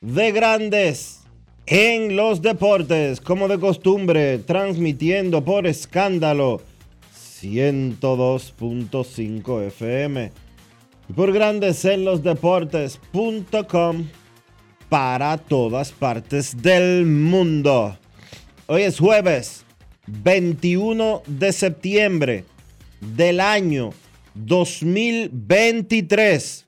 de Grandes en los Deportes, como de costumbre, transmitiendo por escándalo 102.5 FM y por Grandes en los Deportes.com para todas partes del mundo. Hoy es jueves 21 de septiembre del año 2023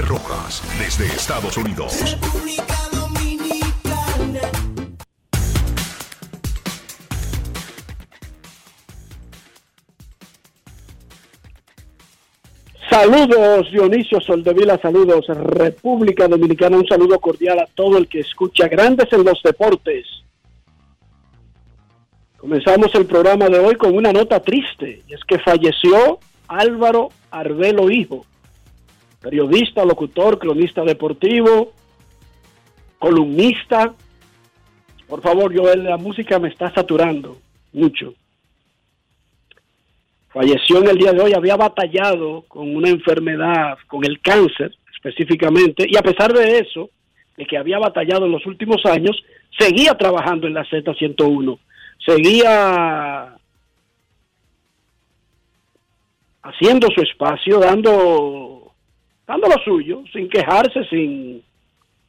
Rojas, desde Estados Unidos. Saludos Dionisio Soldevila, saludos República Dominicana, un saludo cordial a todo el que escucha Grandes en los Deportes. Comenzamos el programa de hoy con una nota triste, y es que falleció Álvaro Arbelo Hijo, periodista, locutor, cronista deportivo, columnista. Por favor, Joel, la música me está saturando mucho falleció en el día de hoy, había batallado con una enfermedad, con el cáncer específicamente, y a pesar de eso, de que había batallado en los últimos años, seguía trabajando en la Z101, seguía haciendo su espacio, dando, dando lo suyo, sin quejarse, sin,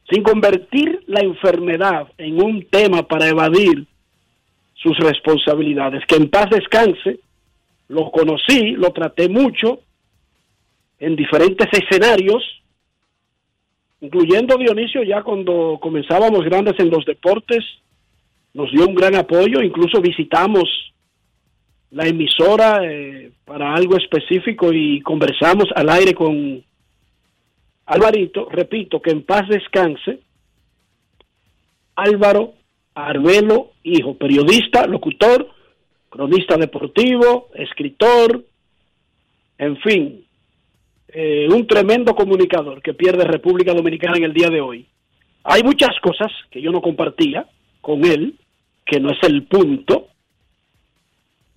sin convertir la enfermedad en un tema para evadir sus responsabilidades. Que en paz descanse, lo conocí, lo traté mucho en diferentes escenarios, incluyendo Dionisio ya cuando comenzábamos grandes en los deportes, nos dio un gran apoyo, incluso visitamos la emisora eh, para algo específico y conversamos al aire con Alvarito, repito, que en paz descanse, Álvaro Arbelo, hijo, periodista, locutor, cronista deportivo, escritor, en fin, eh, un tremendo comunicador que pierde República Dominicana en el día de hoy. Hay muchas cosas que yo no compartía con él, que no es el punto,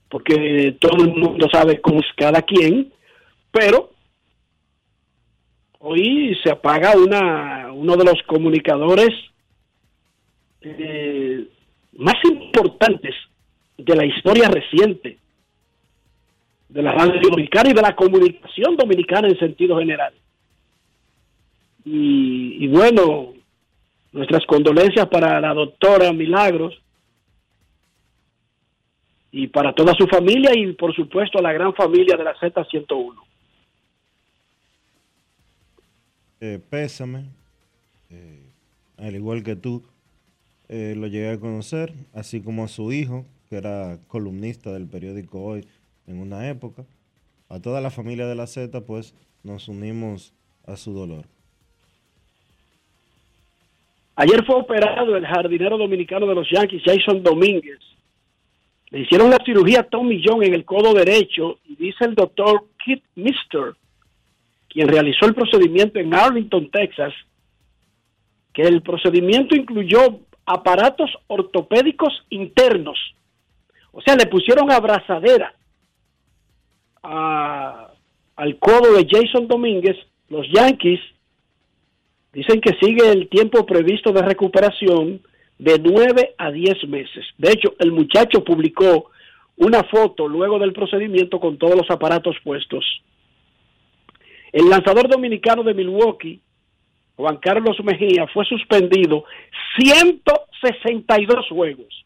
porque todo el mundo sabe cómo es cada quien, pero hoy se apaga una, uno de los comunicadores eh, más importantes de la historia reciente de la radio dominicana y de la comunicación dominicana en sentido general. Y, y bueno, Nuestras condolencias para la doctora Milagros y para toda su familia y por supuesto a la gran familia de la Z101. Eh, pésame, eh, al igual que tú, eh, lo llegué a conocer, así como a su hijo, que era columnista del periódico Hoy en una época. A toda la familia de la Z, pues nos unimos a su dolor. Ayer fue operado el jardinero dominicano de los Yankees, Jason Domínguez. Le hicieron la cirugía Tommy John en el codo derecho y dice el doctor Kit Mister, quien realizó el procedimiento en Arlington, Texas, que el procedimiento incluyó aparatos ortopédicos internos. O sea, le pusieron abrazadera al codo de Jason Domínguez. Los Yankees dicen que sigue el tiempo previsto de recuperación de 9 a 10 meses. De hecho, el muchacho publicó una foto luego del procedimiento con todos los aparatos puestos. El lanzador dominicano de Milwaukee, Juan Carlos Mejía, fue suspendido 162 juegos.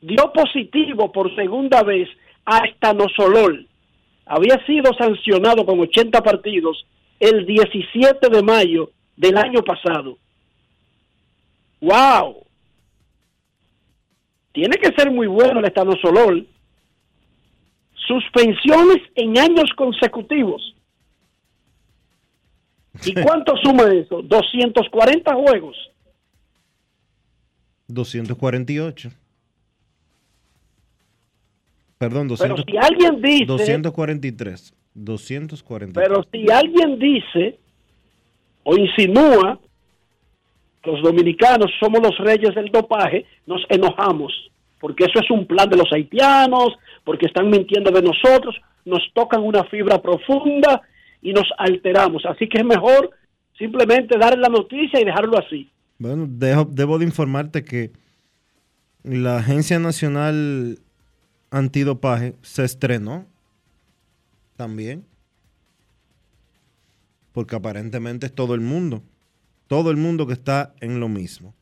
Dio positivo por segunda vez a Estanosolol. Había sido sancionado con 80 partidos el 17 de mayo del año pasado. ¡Wow! Tiene que ser muy bueno el Estanosolol. Suspensiones en años consecutivos. ¿Y cuánto suma eso? 240 juegos. 248. Perdón, Pero 200, si alguien dice, 243. 243. pero si alguien dice o insinúa los dominicanos somos los reyes del dopaje, nos enojamos, porque eso es un plan de los haitianos, porque están mintiendo de nosotros, nos tocan una fibra profunda y nos alteramos. Así que es mejor simplemente dar la noticia y dejarlo así. Bueno, debo de informarte que la Agencia Nacional Antidopaje se estrenó también. Porque aparentemente es todo el mundo. Todo el mundo que está en lo mismo.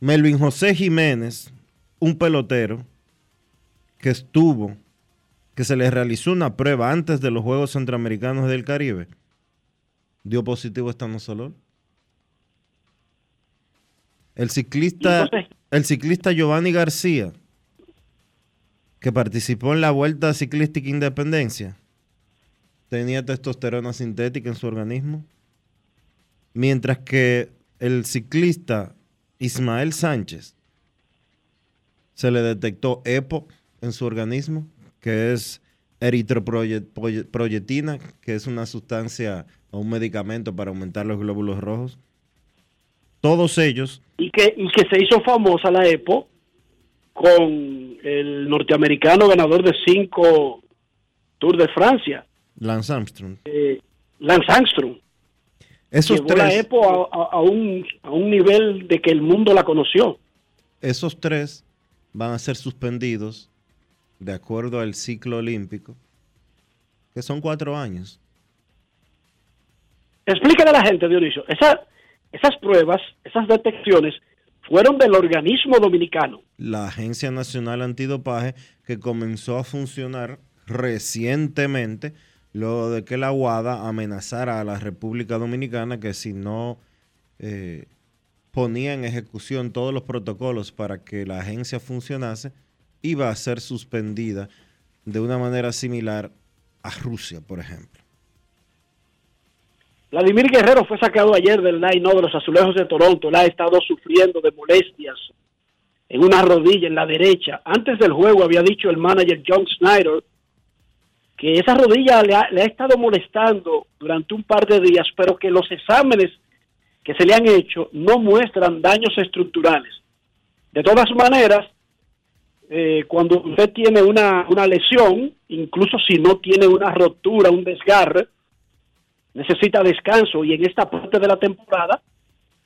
Melvin José Jiménez, un pelotero que estuvo, que se le realizó una prueba antes de los Juegos Centroamericanos del Caribe, dio positivo a estanosolol. El ciclista, el ciclista Giovanni García, que participó en la Vuelta Ciclística Independencia, tenía testosterona sintética en su organismo. Mientras que el ciclista Ismael Sánchez se le detectó EPO en su organismo, que es eritroproyetina, que es una sustancia o un medicamento para aumentar los glóbulos rojos. Todos ellos y que, y que se hizo famosa la EPO con el norteamericano ganador de cinco Tour de Francia, Lance Armstrong. eh, Lance Armstrong. Esos Llevó la tres, EPO a, a- a un, a un nivel de que el mundo la conoció. esos tres van a ser suspendidos de acuerdo al ciclo olímpico, que son cuatro años. Explícale a la gente, Dionisio, esa- esas pruebas, esas detecciones fueron del organismo dominicano. La Agencia Nacional Antidopaje, que comenzó a funcionar recientemente, luego de que la UADA amenazara a la República Dominicana que si no eh, ponía en ejecución todos los protocolos para que la agencia funcionase, iba a ser suspendida de una manera similar a Rusia, por ejemplo. Vladimir Guerrero fue sacado ayer del line de los azulejos de Toronto. Él ha estado sufriendo de molestias en una rodilla, en la derecha. Antes del juego había dicho el manager John Snyder que esa rodilla le ha, le ha estado molestando durante un par de días, pero que los exámenes que se le han hecho no muestran daños estructurales. De todas maneras, eh, cuando usted tiene una, una lesión, incluso si no tiene una rotura, un desgarre, necesita descanso y en esta parte de la temporada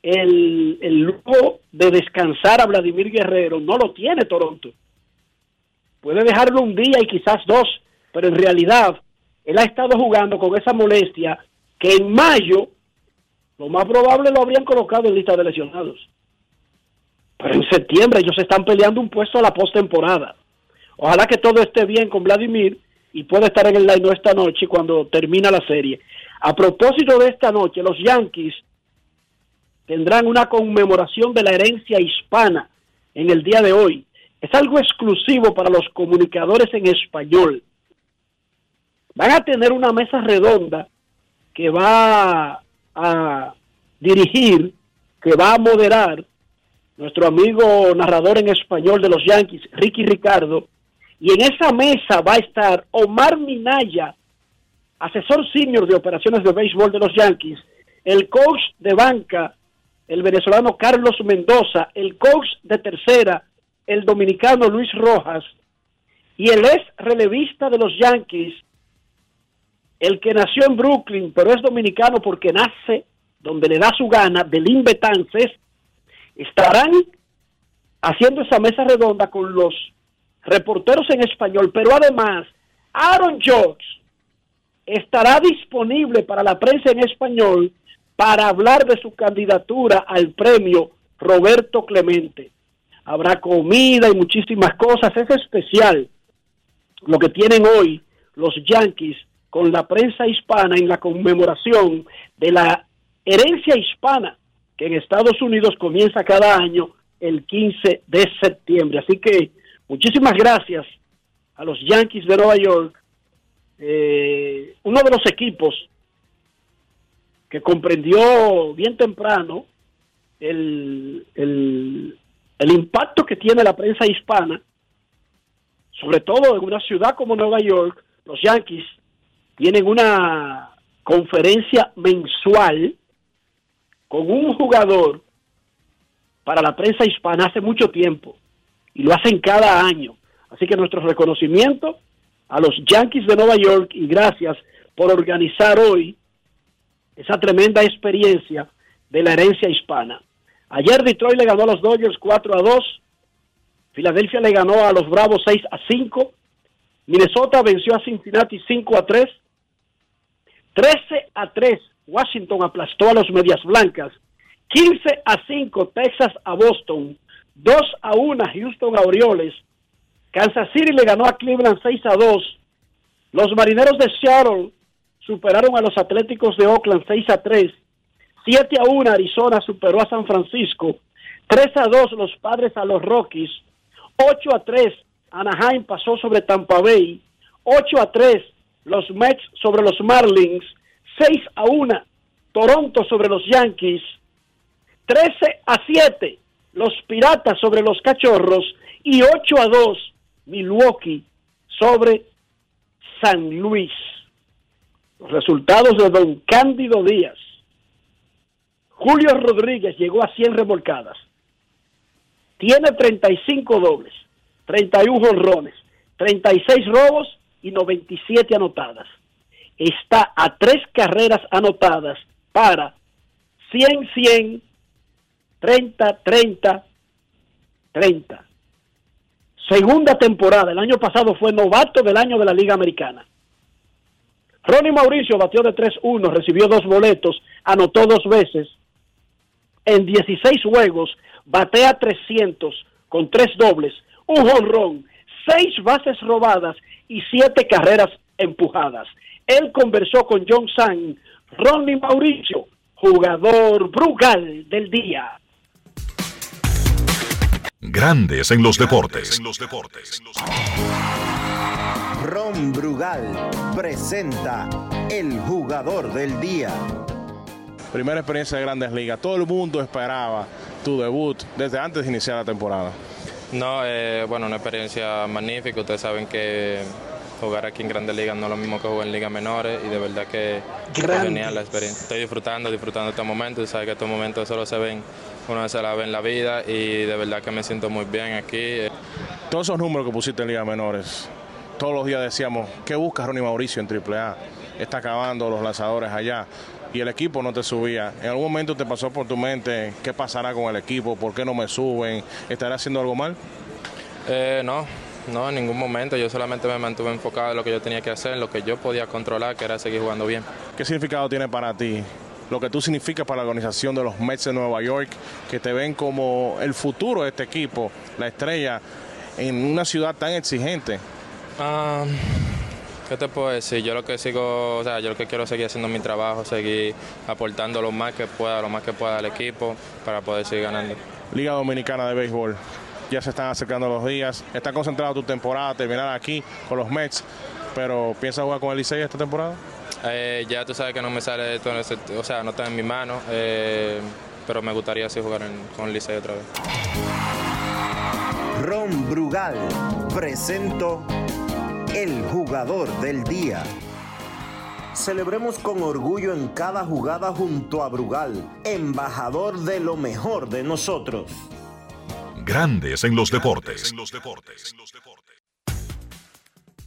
el, el lujo de descansar a Vladimir Guerrero no lo tiene Toronto. Puede dejarlo un día y quizás dos, pero en realidad él ha estado jugando con esa molestia que en mayo lo más probable lo habrían colocado en lista de lesionados. Pero en septiembre ellos están peleando un puesto a la postemporada. Ojalá que todo esté bien con Vladimir y pueda estar en el line esta noche cuando termina la serie. A propósito de esta noche, los Yankees tendrán una conmemoración de la herencia hispana en el día de hoy. Es algo exclusivo para los comunicadores en español. Van a tener una mesa redonda que va a dirigir, que va a moderar nuestro amigo narrador en español de los Yankees, Ricky Ricardo, y en esa mesa va a estar Omar Minaya, asesor senior de operaciones de béisbol de los Yankees, el coach de banca, el venezolano Carlos Mendoza, el coach de tercera, el dominicano Luis Rojas, y el ex relevista de los Yankees, el que nació en Brooklyn, pero es dominicano porque nace donde le da su gana, del Betances, estarán haciendo esa mesa redonda con los reporteros en español, pero además Aaron Judge estará disponible para la prensa en español para hablar de su candidatura al premio Roberto Clemente. Habrá comida y muchísimas cosas. Es especial lo que tienen hoy los Yankees con la prensa hispana en la conmemoración de la herencia hispana que en Estados Unidos comienza cada año el 15 de septiembre. Así que muchísimas gracias a los Yankees de Nueva York, eh, uno de los equipos que comprendió bien temprano el, el, el impacto que tiene la prensa hispana, sobre todo en una ciudad como Nueva York, los Yankees tienen una conferencia mensual con un jugador para la prensa hispana hace mucho tiempo y lo hacen cada año. Así que nuestro reconocimiento a los Yankees de Nueva York y gracias por organizar hoy esa tremenda experiencia de la herencia hispana. Ayer Detroit le ganó a los Dodgers 4 a 2, Filadelfia le ganó a los Bravos 6 a 5, Minnesota venció a Cincinnati 5 a 3, 13 a 3 Washington aplastó a los Medias Blancas. 15 a 5 Texas a Boston. 2 a 1 Houston a Orioles. Kansas City le ganó a Cleveland 6 a 2. Los Marineros de Seattle superaron a los Atléticos de Oakland 6 a 3. 7 a 1 Arizona superó a San Francisco. 3 a 2 los Padres a los Rockies. 8 a 3 Anaheim pasó sobre Tampa Bay. 8 a 3 los Mets sobre los Marlins. 6 a 1 Toronto sobre los Yankees, 13 a 7 los Piratas sobre los Cachorros y 8 a 2 Milwaukee sobre San Luis. Los resultados de Don Cándido Díaz. Julio Rodríguez llegó a 100 remolcadas. Tiene 35 dobles, 31 jonrones, 36 robos y 97 anotadas está a tres carreras anotadas para 100, 100, 30, 30, 30. Segunda temporada, el año pasado fue novato del año de la Liga Americana. Ronnie Mauricio batió de 3-1, recibió dos boletos, anotó dos veces. En 16 juegos, batea 300 con tres dobles, un jonrón, seis bases robadas y siete carreras empujadas. Él conversó con John San, Ronnie Mauricio, jugador Brugal del día. Grandes en los deportes. Ron Brugal presenta el jugador del día. Primera experiencia de Grandes Ligas. Todo el mundo esperaba tu debut desde antes de iniciar la temporada. No, eh, bueno, una experiencia magnífica. Ustedes saben que jugar aquí en Grandes Ligas no es lo mismo que jugar en ligas menores y de verdad que es genial la experiencia. Estoy disfrutando, disfrutando estos momentos, sabes que estos momentos solo se ven una vez se la ve en la vida y de verdad que me siento muy bien aquí. Todos esos números que pusiste en ligas menores, todos los días decíamos, ¿qué busca Ronnie Mauricio en AAA? Está acabando los lanzadores allá y el equipo no te subía. ¿En algún momento te pasó por tu mente qué pasará con el equipo? ¿Por qué no me suben? ¿Estaré haciendo algo mal? Eh, no, no, en ningún momento. Yo solamente me mantuve enfocado en lo que yo tenía que hacer, en lo que yo podía controlar, que era seguir jugando bien. ¿Qué significado tiene para ti lo que tú significas para la organización de los Mets de Nueva York, que te ven como el futuro de este equipo, la estrella, en una ciudad tan exigente. Ah, ¿Qué te puedo decir? Yo lo que sigo, o sea, yo lo que quiero es seguir haciendo mi trabajo, seguir aportando lo más que pueda, lo más que pueda al equipo para poder seguir ganando. Liga Dominicana de Béisbol. Ya se están acercando los días. Está concentrado tu temporada, terminar aquí con los Mets. Pero ¿piensas jugar con el Licey esta temporada? Eh, ya tú sabes que no me sale ese, o sea, no está en mi mano. Eh, pero me gustaría así jugar en, con el Licey otra vez. Ron Brugal presento el jugador del día. Celebremos con orgullo en cada jugada junto a Brugal, embajador de lo mejor de nosotros. Grandes en los deportes.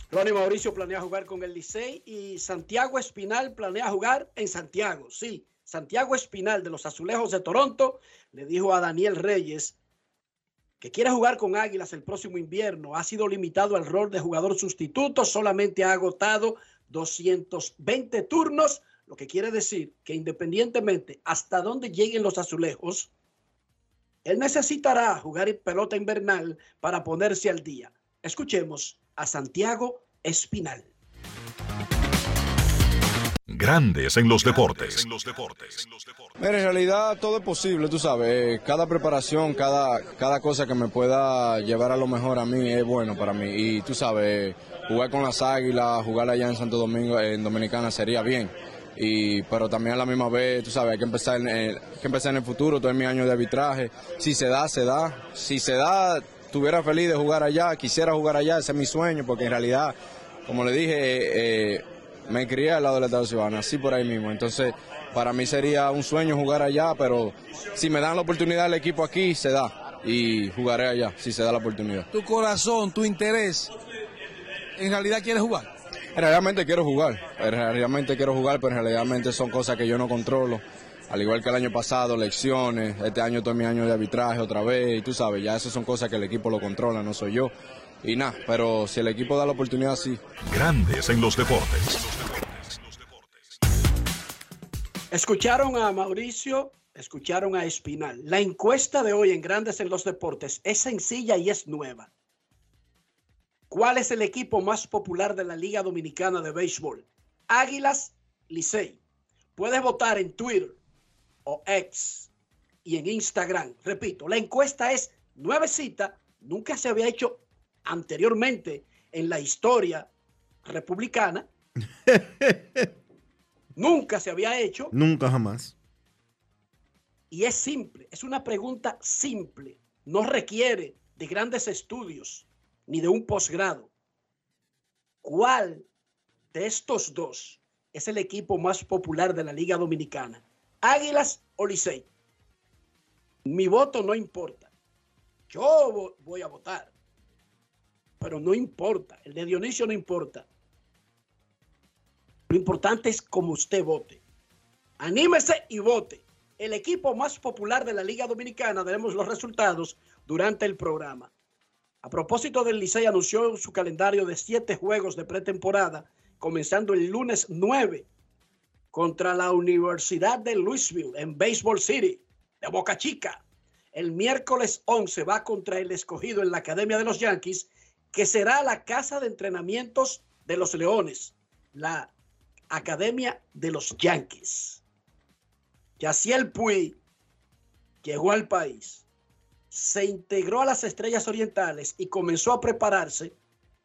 Ronnie Mauricio planea jugar con el Licey y Santiago Espinal planea jugar en Santiago. Sí, Santiago Espinal de los Azulejos de Toronto le dijo a Daniel Reyes que quiere jugar con Águilas el próximo invierno. Ha sido limitado al rol de jugador sustituto, solamente ha agotado 220 turnos, lo que quiere decir que independientemente hasta dónde lleguen los azulejos, él necesitará jugar en pelota invernal para ponerse al día. Escuchemos a Santiago Espinal. Grandes en los deportes. Mira, en realidad todo es posible, tú sabes. Cada preparación, cada, cada cosa que me pueda llevar a lo mejor a mí es bueno para mí. Y tú sabes, jugar con las águilas, jugar allá en Santo Domingo, en Dominicana, sería bien. Y, pero también a la misma vez, tú sabes, hay que empezar en, el, hay que empezar en el futuro, todo es mi año de arbitraje. Si se da, se da. Si se da, estuviera feliz de jugar allá, quisiera jugar allá, ese es mi sueño, porque en realidad, como le dije, eh, me crié al lado del Estado Ciudadano, así por ahí mismo. Entonces, para mí sería un sueño jugar allá, pero si me dan la oportunidad el equipo aquí, se da. Y jugaré allá, si se da la oportunidad. Tu corazón, tu interés, ¿en realidad quieres jugar? Realmente quiero jugar, realmente quiero jugar, pero realmente son cosas que yo no controlo. Al igual que el año pasado, lecciones, este año todo mi año de arbitraje otra vez, y tú sabes, ya esas son cosas que el equipo lo controla, no soy yo. Y nada, pero si el equipo da la oportunidad, sí. Grandes en los deportes. Escucharon a Mauricio, escucharon a Espinal. La encuesta de hoy en Grandes en los Deportes es sencilla y es nueva. ¿Cuál es el equipo más popular de la Liga Dominicana de Béisbol? Águilas Licey. Puedes votar en Twitter o X y en Instagram. Repito, la encuesta es nuevecita, nunca se había hecho anteriormente en la historia republicana. Nunca se había hecho. Nunca jamás. Y es simple, es una pregunta simple. No requiere de grandes estudios ni de un posgrado. ¿Cuál de estos dos es el equipo más popular de la Liga Dominicana? ¿Águilas o Licey? Mi voto no importa. Yo voy a votar. Pero no importa. El de Dionisio no importa. Lo importante es cómo usted vote. Anímese y vote. El equipo más popular de la Liga Dominicana, veremos los resultados durante el programa. A propósito del Licey, anunció su calendario de siete juegos de pretemporada, comenzando el lunes 9 contra la Universidad de Louisville en Baseball City, de Boca Chica. El miércoles 11 va contra el escogido en la Academia de los Yankees, que será la casa de entrenamientos de los Leones, la Academia de los Yankees. Yaciel Puy llegó al país, se integró a las Estrellas Orientales y comenzó a prepararse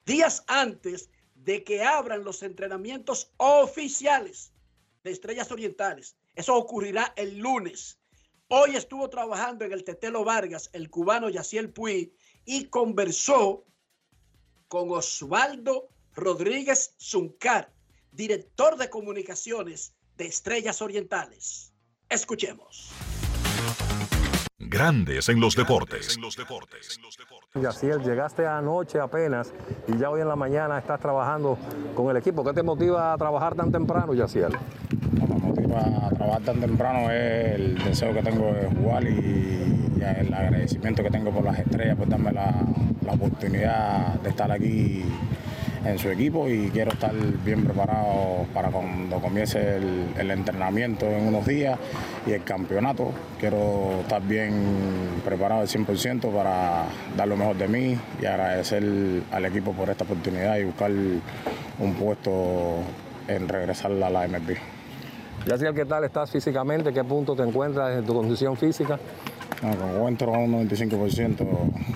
días antes de que abran los entrenamientos oficiales de Estrellas Orientales. Eso ocurrirá el lunes. Hoy estuvo trabajando en el Tetelo Vargas, el cubano Yaciel Puy, y conversó con Osvaldo Rodríguez Zuncar, director de comunicaciones de Estrellas Orientales. Escuchemos. Grandes en los deportes. Yaciel, llegaste anoche apenas y ya hoy en la mañana estás trabajando con el equipo. ¿Qué te motiva a trabajar tan temprano, Yaciel? Lo que me motiva a trabajar tan temprano es el deseo que tengo de jugar y, el agradecimiento que tengo por las estrellas por darme la, la oportunidad de estar aquí en su equipo y quiero estar bien preparado para cuando comience el, el entrenamiento en unos días y el campeonato. Quiero estar bien preparado al 100% para dar lo mejor de mí y agradecer al equipo por esta oportunidad y buscar un puesto en regresar a la MLB. Yaciel, ¿qué tal estás físicamente? ¿Qué punto te encuentras en tu condición física? Me encuentro a un 95%,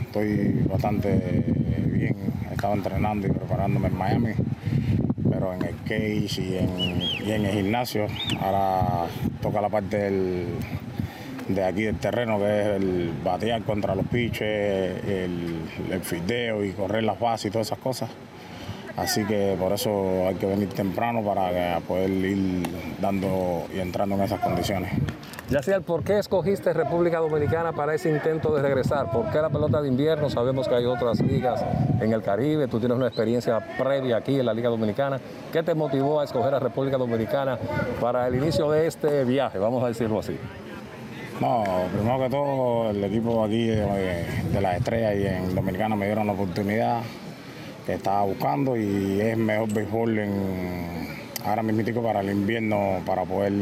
estoy bastante bien, he estado entrenando y preparándome en Miami, pero en el cage y en, el gimnasio, ahora toca la parte del, de aquí del terreno, que es el batear contra los piches, el, el fideo y correr las bases y todas esas cosas. Así que por eso hay que venir temprano para poder ir dando y entrando en esas condiciones. Yaciel, ¿por qué escogiste República Dominicana para ese intento de regresar? ¿Por qué la pelota de invierno? Sabemos que hay otras ligas en el Caribe, tú tienes una experiencia previa aquí en la Liga Dominicana. ¿Qué te motivó a escoger a República Dominicana para el inicio de este viaje? Vamos a decirlo así. No, primero que todo, el equipo aquí de, de las estrellas y en Dominicana me dieron la oportunidad que estaba buscando y es mejor béisbol en, ahora mismo para el invierno para poder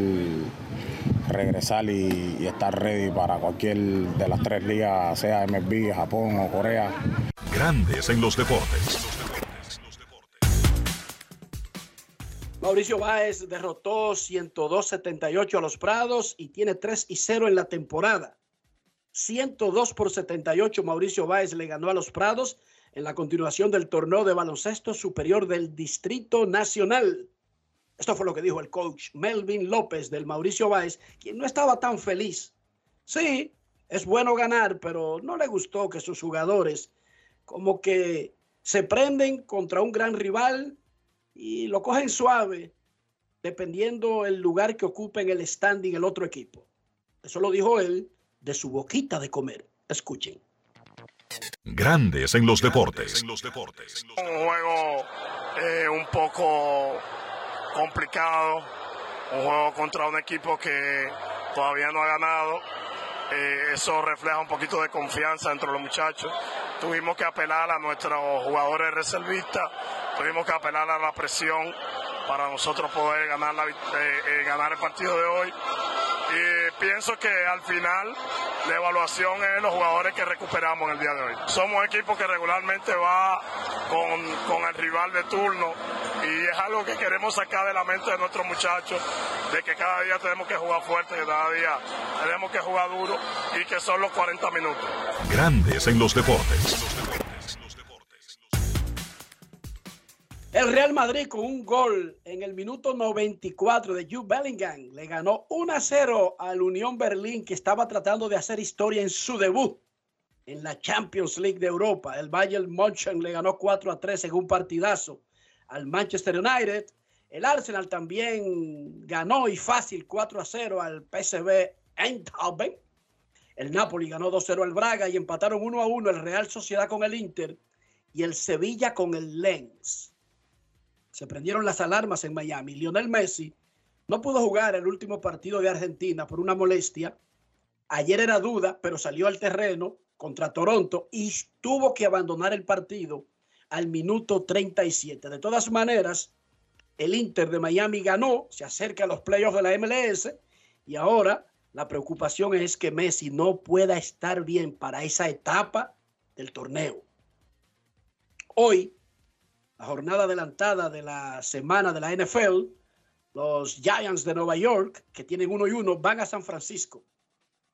regresar y, y, estar ready para cualquier de las tres ligas, sea MLB, Japón o Corea. Grandes en los deportes. Mauricio Báez derrotó 102-78 a los Prados y tiene 3 y 0 en la temporada. 102 por 78 Mauricio Báez le ganó a los Prados en la continuación del torneo de baloncesto superior del Distrito Nacional. Esto fue lo que dijo el coach Melvin López del Mauricio Báez, quien no estaba tan feliz. Sí, es bueno ganar, pero no le gustó que sus jugadores como que se prenden contra un gran rival y lo cogen suave, dependiendo el lugar que ocupen el standing el otro equipo. Eso lo dijo él de su boquita de comer. Escuchen. Grandes en los deportes. Un juego eh, un poco complicado, un juego contra un equipo que todavía no ha ganado. Eh, eso refleja un poquito de confianza entre los muchachos. Tuvimos que apelar a nuestros jugadores reservistas, tuvimos que apelar a la presión para nosotros poder ganar, la, eh, ganar el partido de hoy. Y pienso que al final la evaluación es los jugadores que recuperamos en el día de hoy. Somos equipo que regularmente va con, con, el rival de turno y es algo que queremos sacar de la mente de nuestros muchachos, de que cada día tenemos que jugar fuerte, que cada día tenemos que jugar duro y que son los 40 minutos. Grandes en los deportes. El Real Madrid con un gol en el minuto 94 de Jude Bellingham le ganó 1 a 0 al Unión Berlín que estaba tratando de hacer historia en su debut en la Champions League de Europa. El Bayern München le ganó 4 a 3 en un partidazo al Manchester United. El Arsenal también ganó y fácil 4 a 0 al PSV Eindhoven. El Napoli ganó 2 a 0 al Braga y empataron 1 a 1 el Real Sociedad con el Inter y el Sevilla con el Lens se prendieron las alarmas en Miami. Lionel Messi no pudo jugar el último partido de Argentina por una molestia. Ayer era duda, pero salió al terreno contra Toronto y tuvo que abandonar el partido al minuto 37. De todas maneras, el Inter de Miami ganó, se acerca a los playoffs de la MLS y ahora la preocupación es que Messi no pueda estar bien para esa etapa del torneo. Hoy la jornada adelantada de la semana de la NFL, los Giants de Nueva York, que tienen uno y uno, van a San Francisco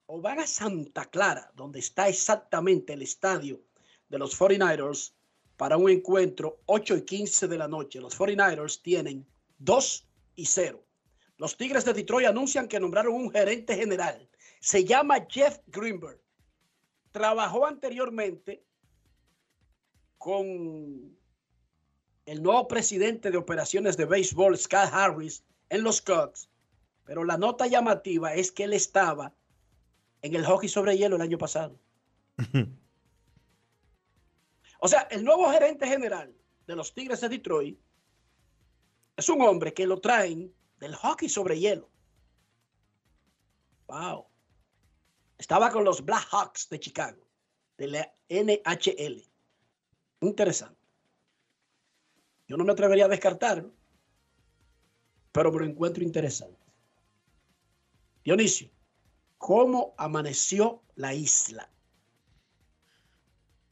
o van a Santa Clara, donde está exactamente el estadio de los 49ers, para un encuentro 8 y 15 de la noche. Los 49ers tienen 2 y 0. Los Tigres de Detroit anuncian que nombraron un gerente general. Se llama Jeff Greenberg. Trabajó anteriormente con el nuevo presidente de operaciones de béisbol, Scott Harris, en los Cubs. Pero la nota llamativa es que él estaba en el hockey sobre hielo el año pasado. o sea, el nuevo gerente general de los Tigres de Detroit es un hombre que lo traen del hockey sobre hielo. Wow. Estaba con los Blackhawks de Chicago, de la NHL. Interesante. Yo no me atrevería a descartarlo, pero me lo encuentro interesante. Dionisio, ¿cómo amaneció la isla?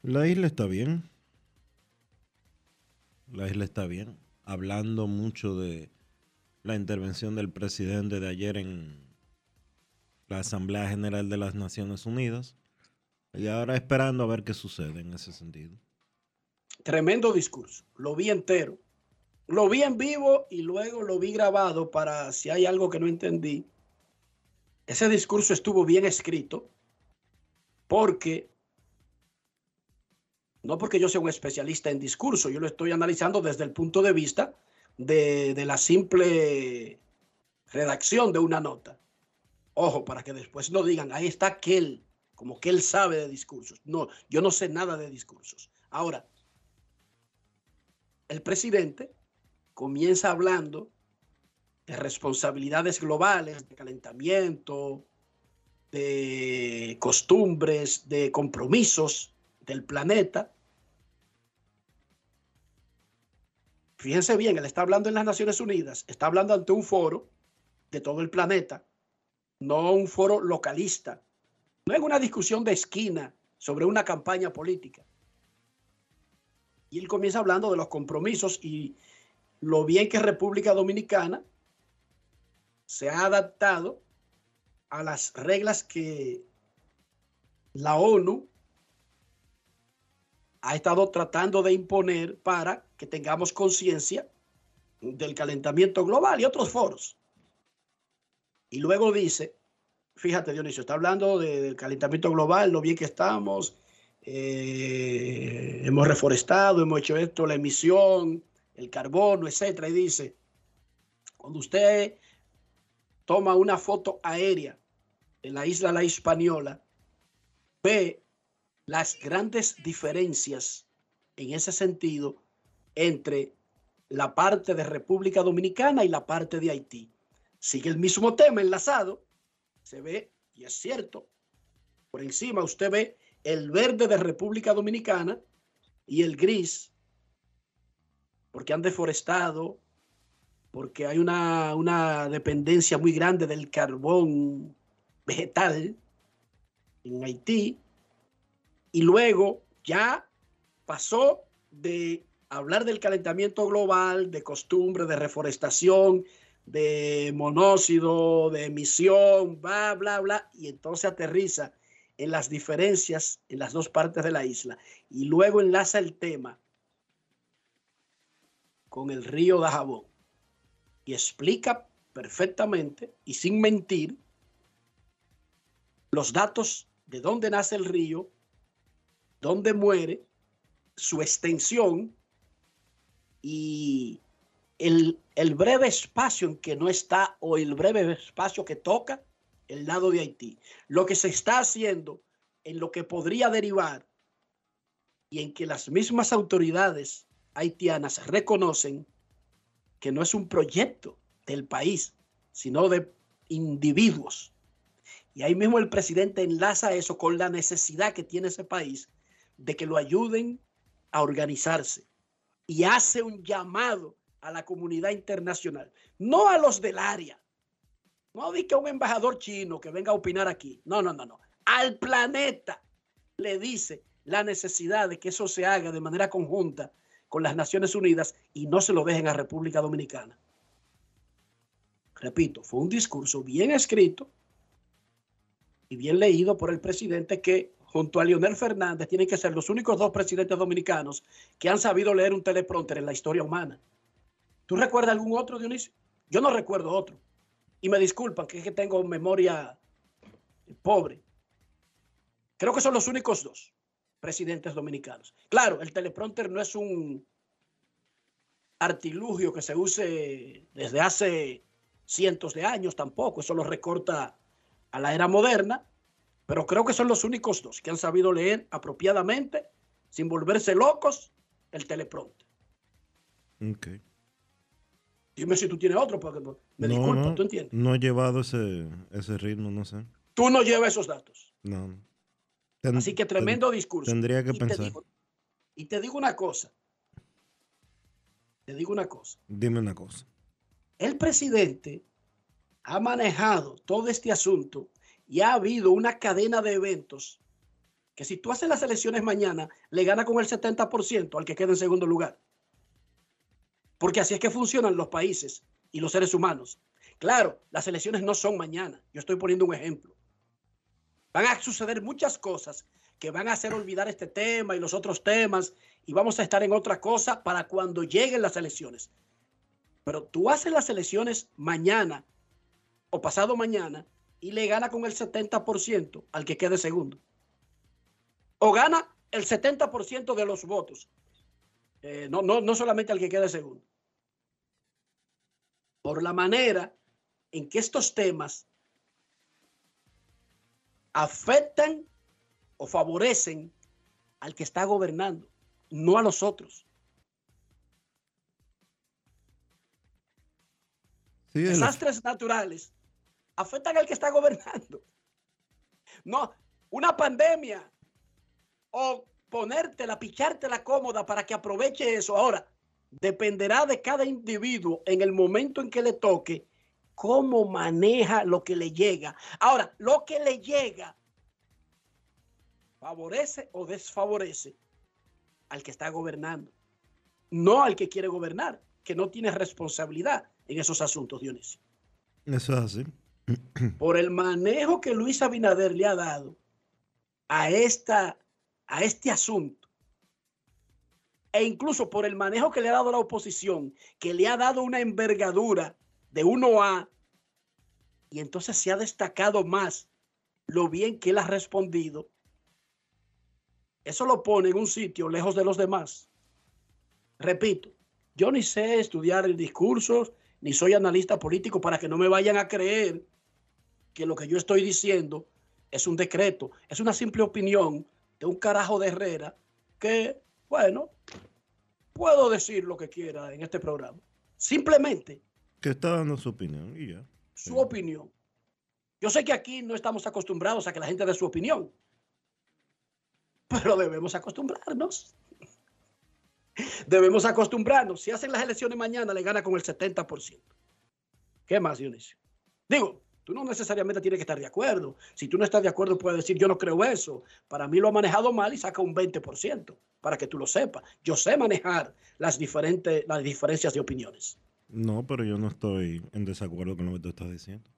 La isla está bien. La isla está bien. Hablando mucho de la intervención del presidente de ayer en la Asamblea General de las Naciones Unidas. Y ahora esperando a ver qué sucede en ese sentido. Tremendo discurso. Lo vi entero. Lo vi en vivo y luego lo vi grabado para si hay algo que no entendí. Ese discurso estuvo bien escrito porque, no porque yo sea un especialista en discurso, yo lo estoy analizando desde el punto de vista de, de la simple redacción de una nota. Ojo, para que después no digan, ahí está aquel, como que él sabe de discursos. No, yo no sé nada de discursos. Ahora, el presidente comienza hablando de responsabilidades globales, de calentamiento, de costumbres, de compromisos del planeta. Fíjense bien, él está hablando en las Naciones Unidas, está hablando ante un foro de todo el planeta, no un foro localista, no es una discusión de esquina sobre una campaña política. Y él comienza hablando de los compromisos y lo bien que República Dominicana se ha adaptado a las reglas que la ONU ha estado tratando de imponer para que tengamos conciencia del calentamiento global y otros foros. Y luego dice, fíjate Dionisio, está hablando de, del calentamiento global, lo bien que estamos, eh, hemos reforestado, hemos hecho esto, la emisión, el carbono, etcétera, y dice, cuando usted toma una foto aérea en la isla La Hispaniola, ve las grandes diferencias en ese sentido entre la parte de República Dominicana y la parte de Haití. Sigue el mismo tema enlazado, se ve, y es cierto, por encima usted ve el verde de República Dominicana y el gris, porque han deforestado, porque hay una, una dependencia muy grande del carbón vegetal en Haití, y luego ya pasó de hablar del calentamiento global, de costumbre, de reforestación, de monóxido, de emisión, bla, bla, bla, y entonces aterriza en las diferencias en las dos partes de la isla y luego enlaza el tema con el río Dajabón y explica perfectamente y sin mentir los datos de dónde nace el río, dónde muere, su extensión y el, el, breve espacio en que no está o el breve espacio que toca el lado de Haití. Lo que se está haciendo en lo que podría derivar y en que las mismas autoridades haitianas reconocen que no es un proyecto del país, sino de individuos. Y ahí mismo el presidente enlaza eso con la necesidad que tiene ese país de que lo ayuden a organizarse y hace un llamado a la comunidad internacional, no a los del área, no di que un embajador chino que venga a opinar aquí, no, no, no, no, al planeta le dice la necesidad de que eso se haga de manera conjunta con las Naciones Unidas y no se lo dejen a República Dominicana. Repito, fue un discurso bien escrito y bien leído por el presidente que junto a Leonel Fernández tienen que ser los únicos dos presidentes dominicanos que han sabido leer un teleprompter en la historia humana. ¿Tú recuerdas algún otro, Dionisio? Yo no recuerdo otro. Y me disculpan que es que tengo memoria pobre. Creo que son los únicos dos presidentes dominicanos. Claro, el teleprompter no es un artilugio que se use desde hace cientos de años tampoco, eso lo recorta a la era moderna, pero creo que son los únicos dos que han sabido leer apropiadamente, sin volverse locos, el teleprompter. Okay. Dime si tú tienes otro, porque me no, disculpa, no, ¿tú entiendes? No he llevado ese, ese ritmo, no sé. Tú no llevas esos datos. No. Ten, Así que tremendo ten, discurso. Tendría que y pensar. Te digo, y te digo una cosa. te digo una cosa. Dime una cosa. El presidente ha manejado todo este asunto y ha habido una cadena de eventos que si tú haces las elecciones mañana, le gana con el 70% al que queda en segundo lugar. Porque así es que funcionan los países y los seres humanos. Claro, las elecciones no son mañana. Yo estoy poniendo un ejemplo. Van a suceder muchas cosas que van a hacer olvidar este tema y los otros temas y vamos a estar en otra cosa para cuando lleguen las elecciones. Pero tú haces las elecciones mañana o pasado mañana y le gana con el 70% al que quede segundo. O gana el 70% de los votos. Eh, no, no, no solamente al que quede segundo. Por la manera en que estos temas afectan o favorecen al que está gobernando, no a los otros. Desastres naturales afectan al que está gobernando. No, una pandemia o ponértela, pichártela cómoda para que aproveche eso. Ahora, dependerá de cada individuo en el momento en que le toque cómo maneja lo que le llega. Ahora, lo que le llega favorece o desfavorece al que está gobernando, no al que quiere gobernar, que no tiene responsabilidad en esos asuntos, Dionisio. Eso es así. Por el manejo que Luis Abinader le ha dado a, esta, a este asunto, e incluso por el manejo que le ha dado la oposición, que le ha dado una envergadura de 1A, y entonces se ha destacado más lo bien que él ha respondido, eso lo pone en un sitio lejos de los demás. Repito, yo ni sé estudiar el discurso, ni soy analista político para que no me vayan a creer que lo que yo estoy diciendo es un decreto, es una simple opinión de un carajo de Herrera que, bueno, puedo decir lo que quiera en este programa. Simplemente. Que está dando su opinión y ya. Su opinión. Yo sé que aquí no estamos acostumbrados a que la gente dé su opinión, pero debemos acostumbrarnos. Debemos acostumbrarnos. Si hacen las elecciones mañana, le gana con el 70%. ¿Qué más, Dionisio? Digo, tú no necesariamente tienes que estar de acuerdo. Si tú no estás de acuerdo, puedes decir, yo no creo eso. Para mí lo ha manejado mal y saca un 20%, para que tú lo sepas. Yo sé manejar las, diferentes, las diferencias de opiniones. No, pero yo no estoy en desacuerdo con lo que tú estás diciendo.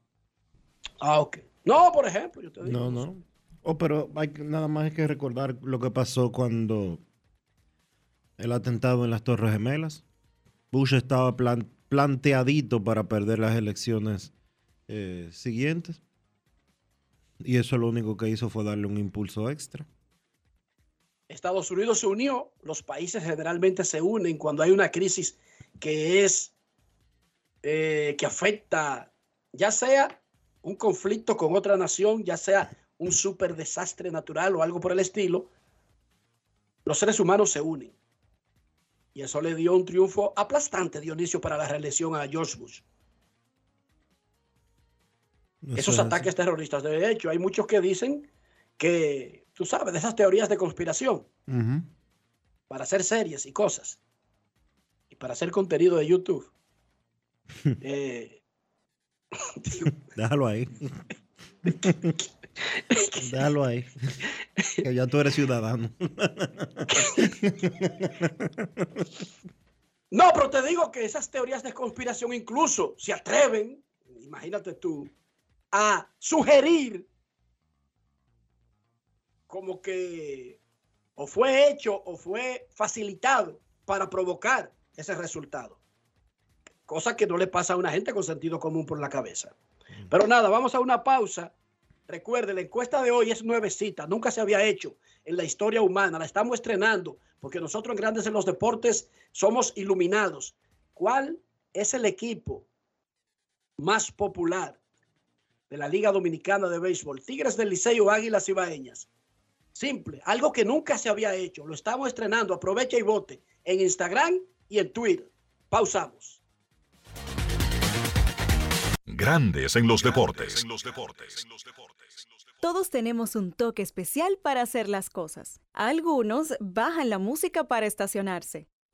Ah, ok. No, por ejemplo, yo te digo. No, no. Oh, pero hay, nada más hay que recordar lo que pasó cuando el atentado en las Torres Gemelas. Bush estaba planteadito para perder las elecciones eh, siguientes. Y eso lo único que hizo fue darle un impulso extra. Estados Unidos se unió, los países generalmente se unen cuando hay una crisis que es eh, que afecta ya sea un conflicto con otra nación, ya sea un super desastre natural o algo por el estilo, los seres humanos se unen. Y eso le dio un triunfo aplastante, Dionisio, para la reelección a George Bush. Esos ataques terroristas, de hecho, hay muchos que dicen que, tú sabes, de esas teorías de conspiración, para hacer series y cosas, y para hacer contenido de YouTube. eh, Déjalo ahí. Déjalo ahí. Que ya tú eres ciudadano. No, pero te digo que esas teorías de conspiración incluso se atreven, imagínate tú, a sugerir como que o fue hecho o fue facilitado para provocar ese resultado. Cosa que no le pasa a una gente con sentido común por la cabeza. Pero nada, vamos a una pausa Recuerde, la encuesta de hoy es nuevecita, nunca se había hecho en la historia humana, la estamos estrenando porque nosotros en Grandes en los Deportes somos iluminados. ¿Cuál es el equipo más popular de la Liga Dominicana de Béisbol? Tigres del Liceo, Águilas Ibaeñas. Simple, algo que nunca se había hecho. Lo estamos estrenando. Aprovecha y vote en Instagram y en Twitter. Pausamos. Grandes en los deportes. Todos tenemos un toque especial para hacer las cosas. Algunos bajan la música para estacionarse.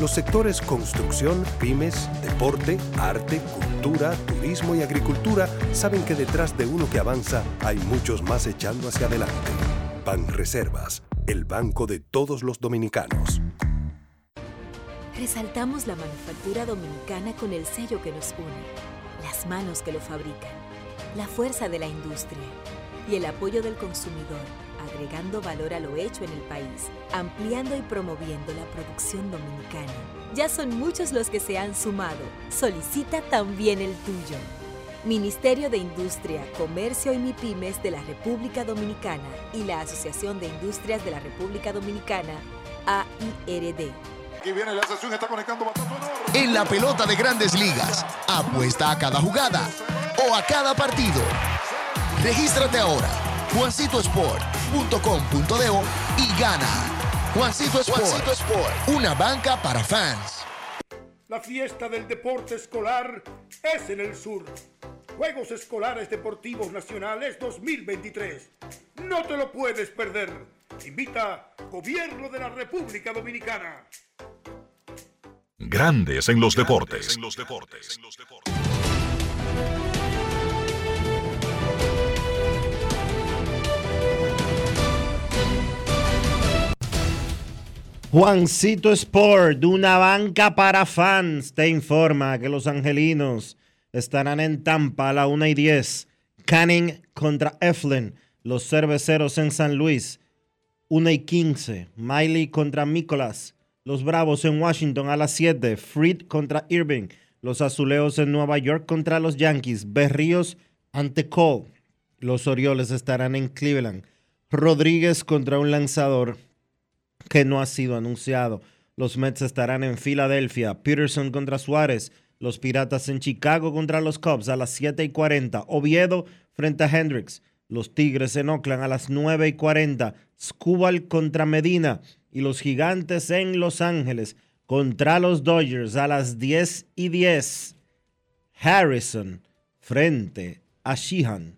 Los sectores construcción, pymes, deporte, arte, cultura, turismo y agricultura saben que detrás de uno que avanza hay muchos más echando hacia adelante. Banreservas, el banco de todos los dominicanos. Resaltamos la manufactura dominicana con el sello que nos une, las manos que lo fabrican, la fuerza de la industria y el apoyo del consumidor, agregando valor a lo hecho en el país, ampliando y promoviendo la producción dominicana. Ya son muchos los que se han sumado. Solicita también el tuyo. Ministerio de Industria, Comercio y MIPIMES de la República Dominicana y la Asociación de Industrias de la República Dominicana, AIRD. Aquí viene la sesión, está conectando. En la pelota de grandes ligas, apuesta a cada jugada o a cada partido. Regístrate ahora, juancitosport.com.de y gana. Juancito Sport, Juancito Sport. una banca para fans. La fiesta del deporte escolar es en el sur. Juegos Escolares Deportivos Nacionales 2023. No te lo puedes perder. Invita Gobierno de la República Dominicana. Grandes en los deportes. Juancito Sport, una banca para fans, te informa que los angelinos estarán en Tampa a la 1 y 10. Canning contra Eflin, los cerveceros en San Luis, 1 y 15. Miley contra Nicholas, los Bravos en Washington a las 7. Fried contra Irving, los Azuleos en Nueva York contra los Yankees. Berríos ante Cole, los Orioles estarán en Cleveland. Rodríguez contra un lanzador que no ha sido anunciado. Los Mets estarán en Filadelfia. Peterson contra Suárez. Los Piratas en Chicago contra los Cubs a las 7 y 40. Oviedo frente a Hendricks. Los Tigres en Oakland a las 9 y 40. Scubal contra Medina. Y los Gigantes en Los Ángeles contra los Dodgers a las 10 y 10. Harrison frente a Sheehan.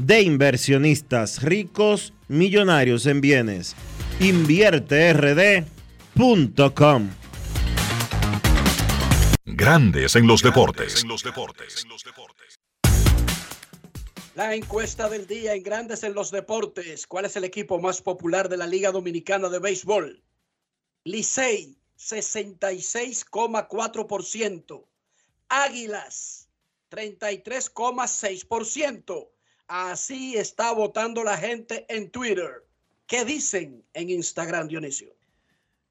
de inversionistas ricos, millonarios en bienes. InvierteRD.com Grandes en los deportes. La encuesta del día en Grandes en los Deportes. ¿Cuál es el equipo más popular de la Liga Dominicana de Béisbol? Licey, 66,4%. Águilas, 33,6%. Así está votando la gente en Twitter. ¿Qué dicen en Instagram, Dionisio?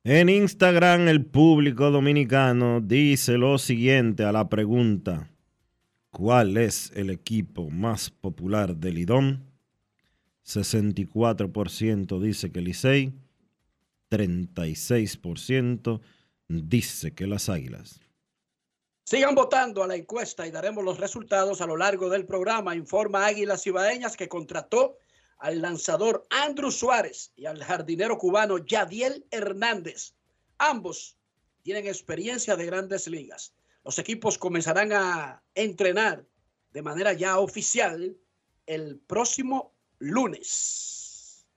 En Instagram el público dominicano dice lo siguiente a la pregunta, ¿cuál es el equipo más popular del Lidón? 64% dice que Licey, 36% dice que las Águilas. Sigan votando a la encuesta y daremos los resultados a lo largo del programa. Informa Águilas Cibaeñas que contrató al lanzador Andrew Suárez y al jardinero cubano Yadiel Hernández. Ambos tienen experiencia de grandes ligas. Los equipos comenzarán a entrenar de manera ya oficial el próximo lunes.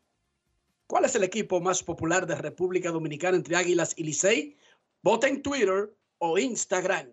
¿Cuál es el equipo más popular de República Dominicana entre Águilas y Licey? Vota en Twitter o Instagram.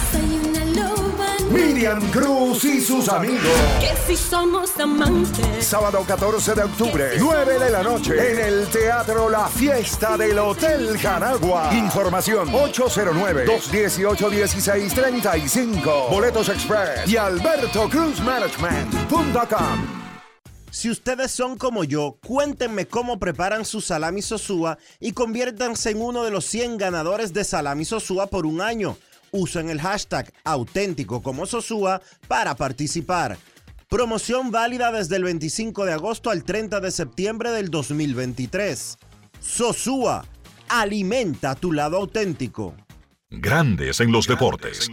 Miriam Cruz y sus amigos. Que si somos amantes. Sábado 14 de octubre, 9 de la noche, en el Teatro La Fiesta del Hotel Janagua. Información 809-218-1635. Boletos Express y albertocruzmanagement.com. Si ustedes son como yo, cuéntenme cómo preparan su salami sosúa y conviértanse en uno de los 100 ganadores de salami sosúa por un año. Usen el hashtag auténtico como Sosúa para participar. Promoción válida desde el 25 de agosto al 30 de septiembre del 2023. Sosúa, alimenta tu lado auténtico. Grandes en los deportes.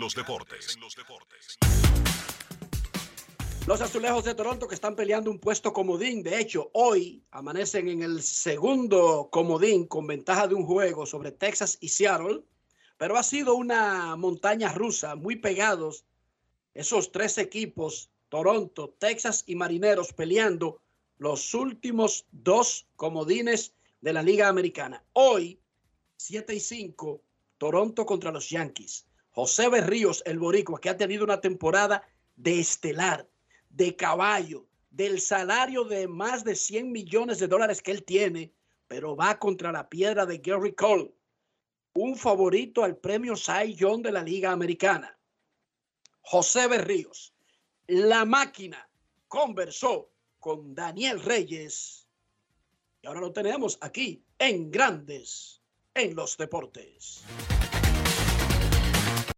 Los azulejos de Toronto que están peleando un puesto comodín. De hecho, hoy amanecen en el segundo comodín con ventaja de un juego sobre Texas y Seattle. Pero ha sido una montaña rusa, muy pegados esos tres equipos, Toronto, Texas y Marineros, peleando los últimos dos comodines de la Liga Americana. Hoy, 7 y 5, Toronto contra los Yankees. José Berríos, el boricua, que ha tenido una temporada de estelar, de caballo, del salario de más de 100 millones de dólares que él tiene, pero va contra la piedra de Gary Cole un favorito al premio Cy Young de la Liga Americana. José Berríos, la máquina, conversó con Daniel Reyes Y ahora lo tenemos aquí en Grandes en los Deportes.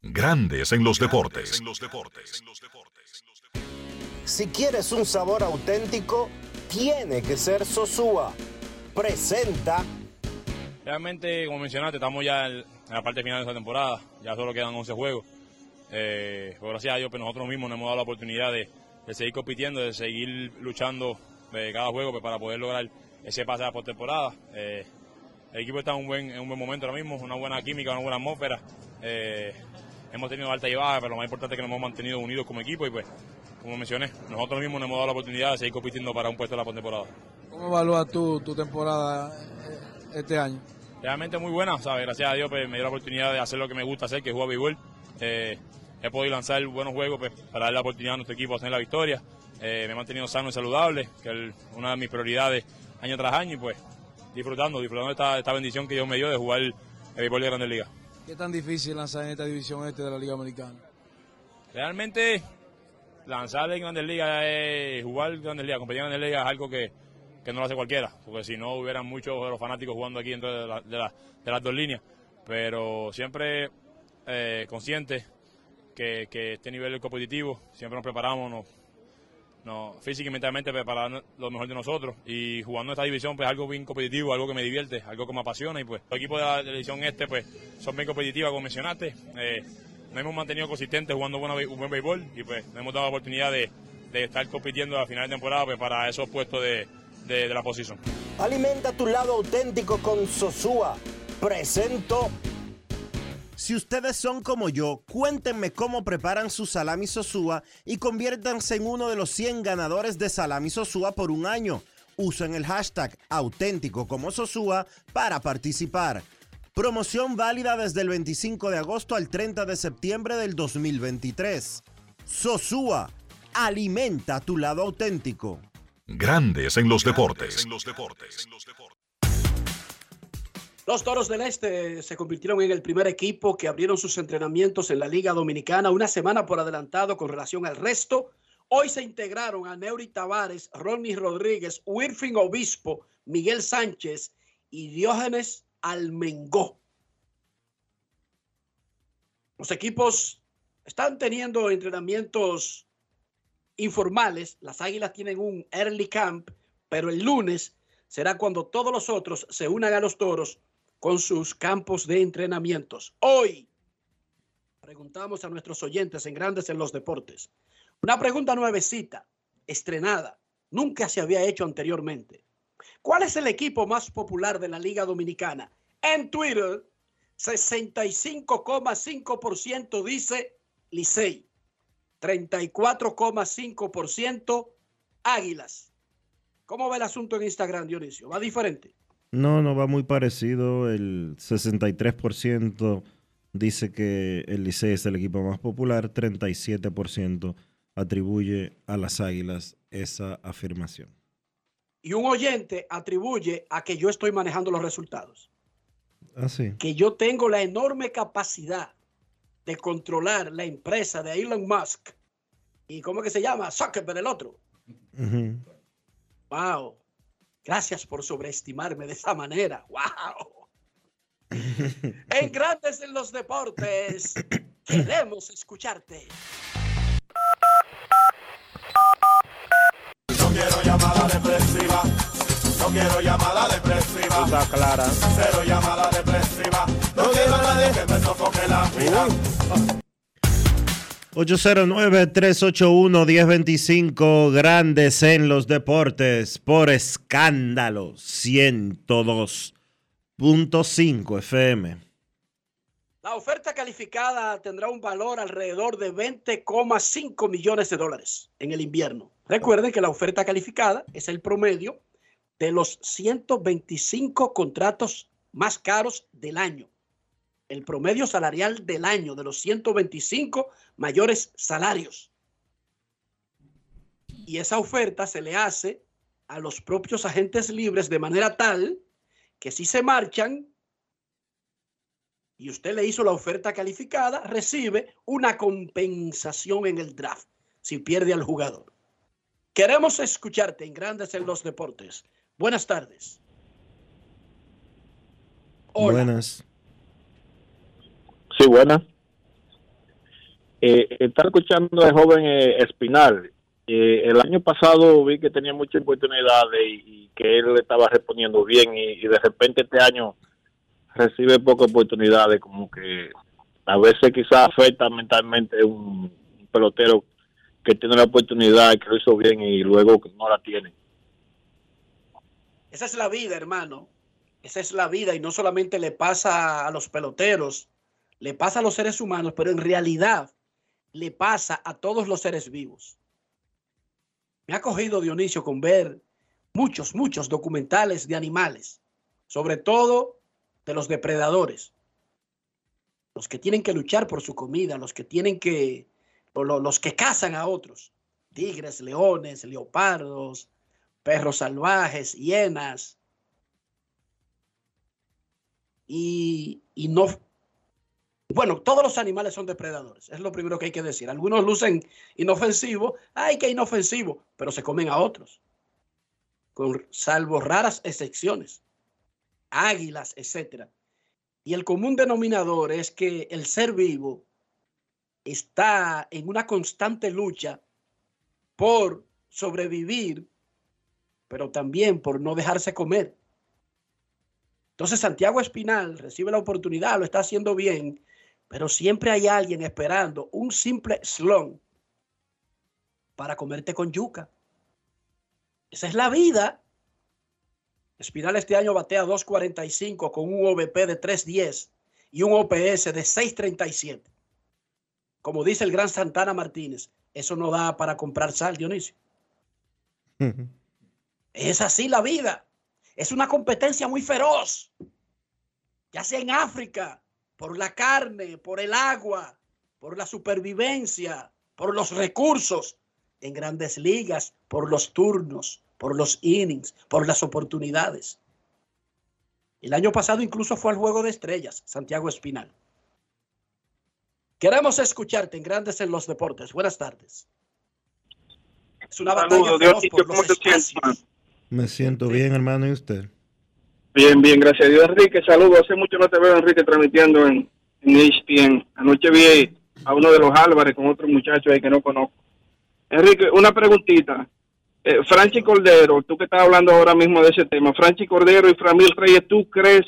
Grandes en los deportes. Si quieres un sabor auténtico, tiene que ser Sosúa. Presenta. Realmente, como mencionaste, estamos ya en la parte final de esta temporada. Ya solo quedan 11 juegos. Eh, pues gracias a Dios, pues nosotros mismos nos hemos dado la oportunidad de, seguir compitiendo, de seguir luchando de cada juego pues, para poder lograr ese pase a postemporada. Eh, el equipo está en un, buen, en un buen momento ahora mismo, una buena química, una buena atmósfera. Eh, hemos tenido alta y baja, pero lo más importante es que nos hemos mantenido unidos como equipo y pues, como mencioné, nosotros mismos nos hemos dado la oportunidad de seguir compitiendo para un puesto de la postemporada. ¿Cómo evalúas tú tu temporada eh, este año? Realmente muy buena, ¿sabes? gracias a Dios pues, me dio la oportunidad de hacer lo que me gusta hacer, que es jugar béisbol. Eh, he podido lanzar buenos juegos pues, para dar la oportunidad a nuestro equipo de tener la victoria. Eh, me he mantenido sano y saludable, que es una de mis prioridades año tras año y pues disfrutando, disfrutando de esta, esta bendición que Dios me dio de jugar el béisbol de Grandes Ligas. ¿Qué tan difícil lanzar en esta división este de la Liga Americana? Realmente lanzar en Grandes Ligas, es, jugar en Grandes Ligas, competir en Grandes Ligas es algo que, que no lo hace cualquiera, porque si no hubieran muchos de los fanáticos jugando aquí dentro de, la- de la- de las dos líneas, pero siempre eh, consciente que, que este nivel es competitivo, siempre nos preparamos, nos, nos, física y mentalmente preparar lo mejor de nosotros. Y jugando esta división pues algo bien competitivo, algo que me divierte, algo que me apasiona. Y pues los equipos de la división este pues son bien competitivos como mencionaste, eh, nos hemos mantenido consistentes jugando buena, buen béisbol y pues nos hemos dado la oportunidad de, de estar compitiendo a final de temporada pues, para esos puestos de, de, de la posición. Alimenta tu lado auténtico con Sosúa. Presento. Si ustedes son como yo, cuéntenme cómo preparan su salami Sosúa y conviértanse en uno de los 100 ganadores de salami Sosúa por un año. Usen el hashtag auténtico como Sosúa para participar. Promoción válida desde el 25 de agosto al 30 de septiembre del 2023. Sosúa, alimenta tu lado auténtico. Grandes en los deportes. Los Toros del Este se convirtieron en el primer equipo que abrieron sus entrenamientos en la Liga Dominicana una semana por adelantado con relación al resto. Hoy se integraron a Neuri Tavares, Ronnie Rodríguez, Wilfring Obispo, Miguel Sánchez y Diógenes Almengó. Los equipos están teniendo entrenamientos informales. Las Águilas tienen un early camp, pero el lunes será cuando todos los otros se unan a los Toros con sus campos de entrenamientos. Hoy preguntamos a nuestros oyentes en Grandes en los Deportes. Una pregunta nuevecita, estrenada, nunca se había hecho anteriormente. ¿Cuál es el equipo más popular de la Liga Dominicana? En Twitter, 65,5% dice Licey, 34,5% Águilas. ¿Cómo va el asunto en Instagram, Dionisio? ¿Va diferente? No, no va muy parecido. El 63% dice que el Licey es el equipo más popular, 37% atribuye a las Águilas esa afirmación. Y un oyente atribuye a que yo estoy manejando los resultados. Así. Que yo tengo la enorme capacidad de controlar la empresa de Elon Musk. ¿Y cómo que se llama? Zuckerberg, el otro. Wow. Gracias por sobreestimarme de esa manera. Wow. en Grandes en los Deportes, queremos escucharte. No quiero llamada depresiva. Quiero llamada depresiva. Está clara. Cero llamada depresiva. No quiero a nadie que me sofoque la vida. 809-381-1025, grandes en los deportes, por escándalo, 102.5 FM. La oferta calificada tendrá un valor alrededor de 20,5 millones de dólares en el invierno. Recuerden que la oferta calificada es el promedio de los 125 contratos más caros del año. El promedio salarial del año de los 125 mayores salarios. Y esa oferta se le hace a los propios agentes libres de manera tal que si se marchan y usted le hizo la oferta calificada, recibe una compensación en el draft si pierde al jugador. Queremos escucharte en Grandes en los Deportes. Buenas tardes. Buenas. Sí, buenas. Eh, estaba escuchando al joven eh, Espinal. Eh, el año pasado vi que tenía muchas oportunidades y, y que él estaba respondiendo bien y, y de repente este año recibe pocas oportunidades, como que a veces quizás afecta mentalmente un, un pelotero que tiene la oportunidad, que lo hizo bien y luego no la tiene. Esa es la vida, hermano. Esa es la vida y no solamente le pasa a los peloteros, le pasa a los seres humanos, pero en realidad le pasa a todos los seres vivos. Me ha cogido Dionisio con ver muchos, muchos documentales de animales, sobre todo de los depredadores, los que tienen que luchar por su comida, los que tienen que, los que cazan a otros, tigres, leones, leopardos, perros salvajes, hienas, y, y no, bueno, todos los animales son depredadores, es lo primero que hay que decir. Algunos lucen inofensivos, ay, que inofensivo, pero se comen a otros, con salvo raras excepciones, águilas, etcétera. Y el común denominador es que el ser vivo está en una constante lucha por sobrevivir, pero también por no dejarse comer. Entonces Santiago Espinal recibe la oportunidad, lo está haciendo bien, pero siempre hay alguien esperando un simple slon para comerte con yuca. Esa es la vida. Espinal este año batea 2.45 con un OVP de 3.10 y un OPS de 6.37. Como dice el gran Santana Martínez, eso no da para comprar sal, Dionisio. Es así la vida. Es una competencia muy feroz. Ya sea en África, por la carne, por el agua, por la supervivencia, por los recursos. En grandes ligas, por los turnos, por los innings, por las oportunidades. El año pasado incluso fue al Juego de Estrellas, Santiago Espinal. Queremos escucharte en Grandes en los Deportes. Buenas tardes. Es una batalla Diosito, por ¿cómo los espacios. Me siento bien, hermano, ¿y usted? Bien, bien, gracias a Dios. Enrique, saludos. Hace mucho no te veo, Enrique, transmitiendo en, en ESPN. Anoche vi a uno de los Álvarez con otro muchacho ahí que no conozco. Enrique, una preguntita. Eh, Franchi Cordero, tú que estás hablando ahora mismo de ese tema, Franchi Cordero y Framil Reyes, ¿tú crees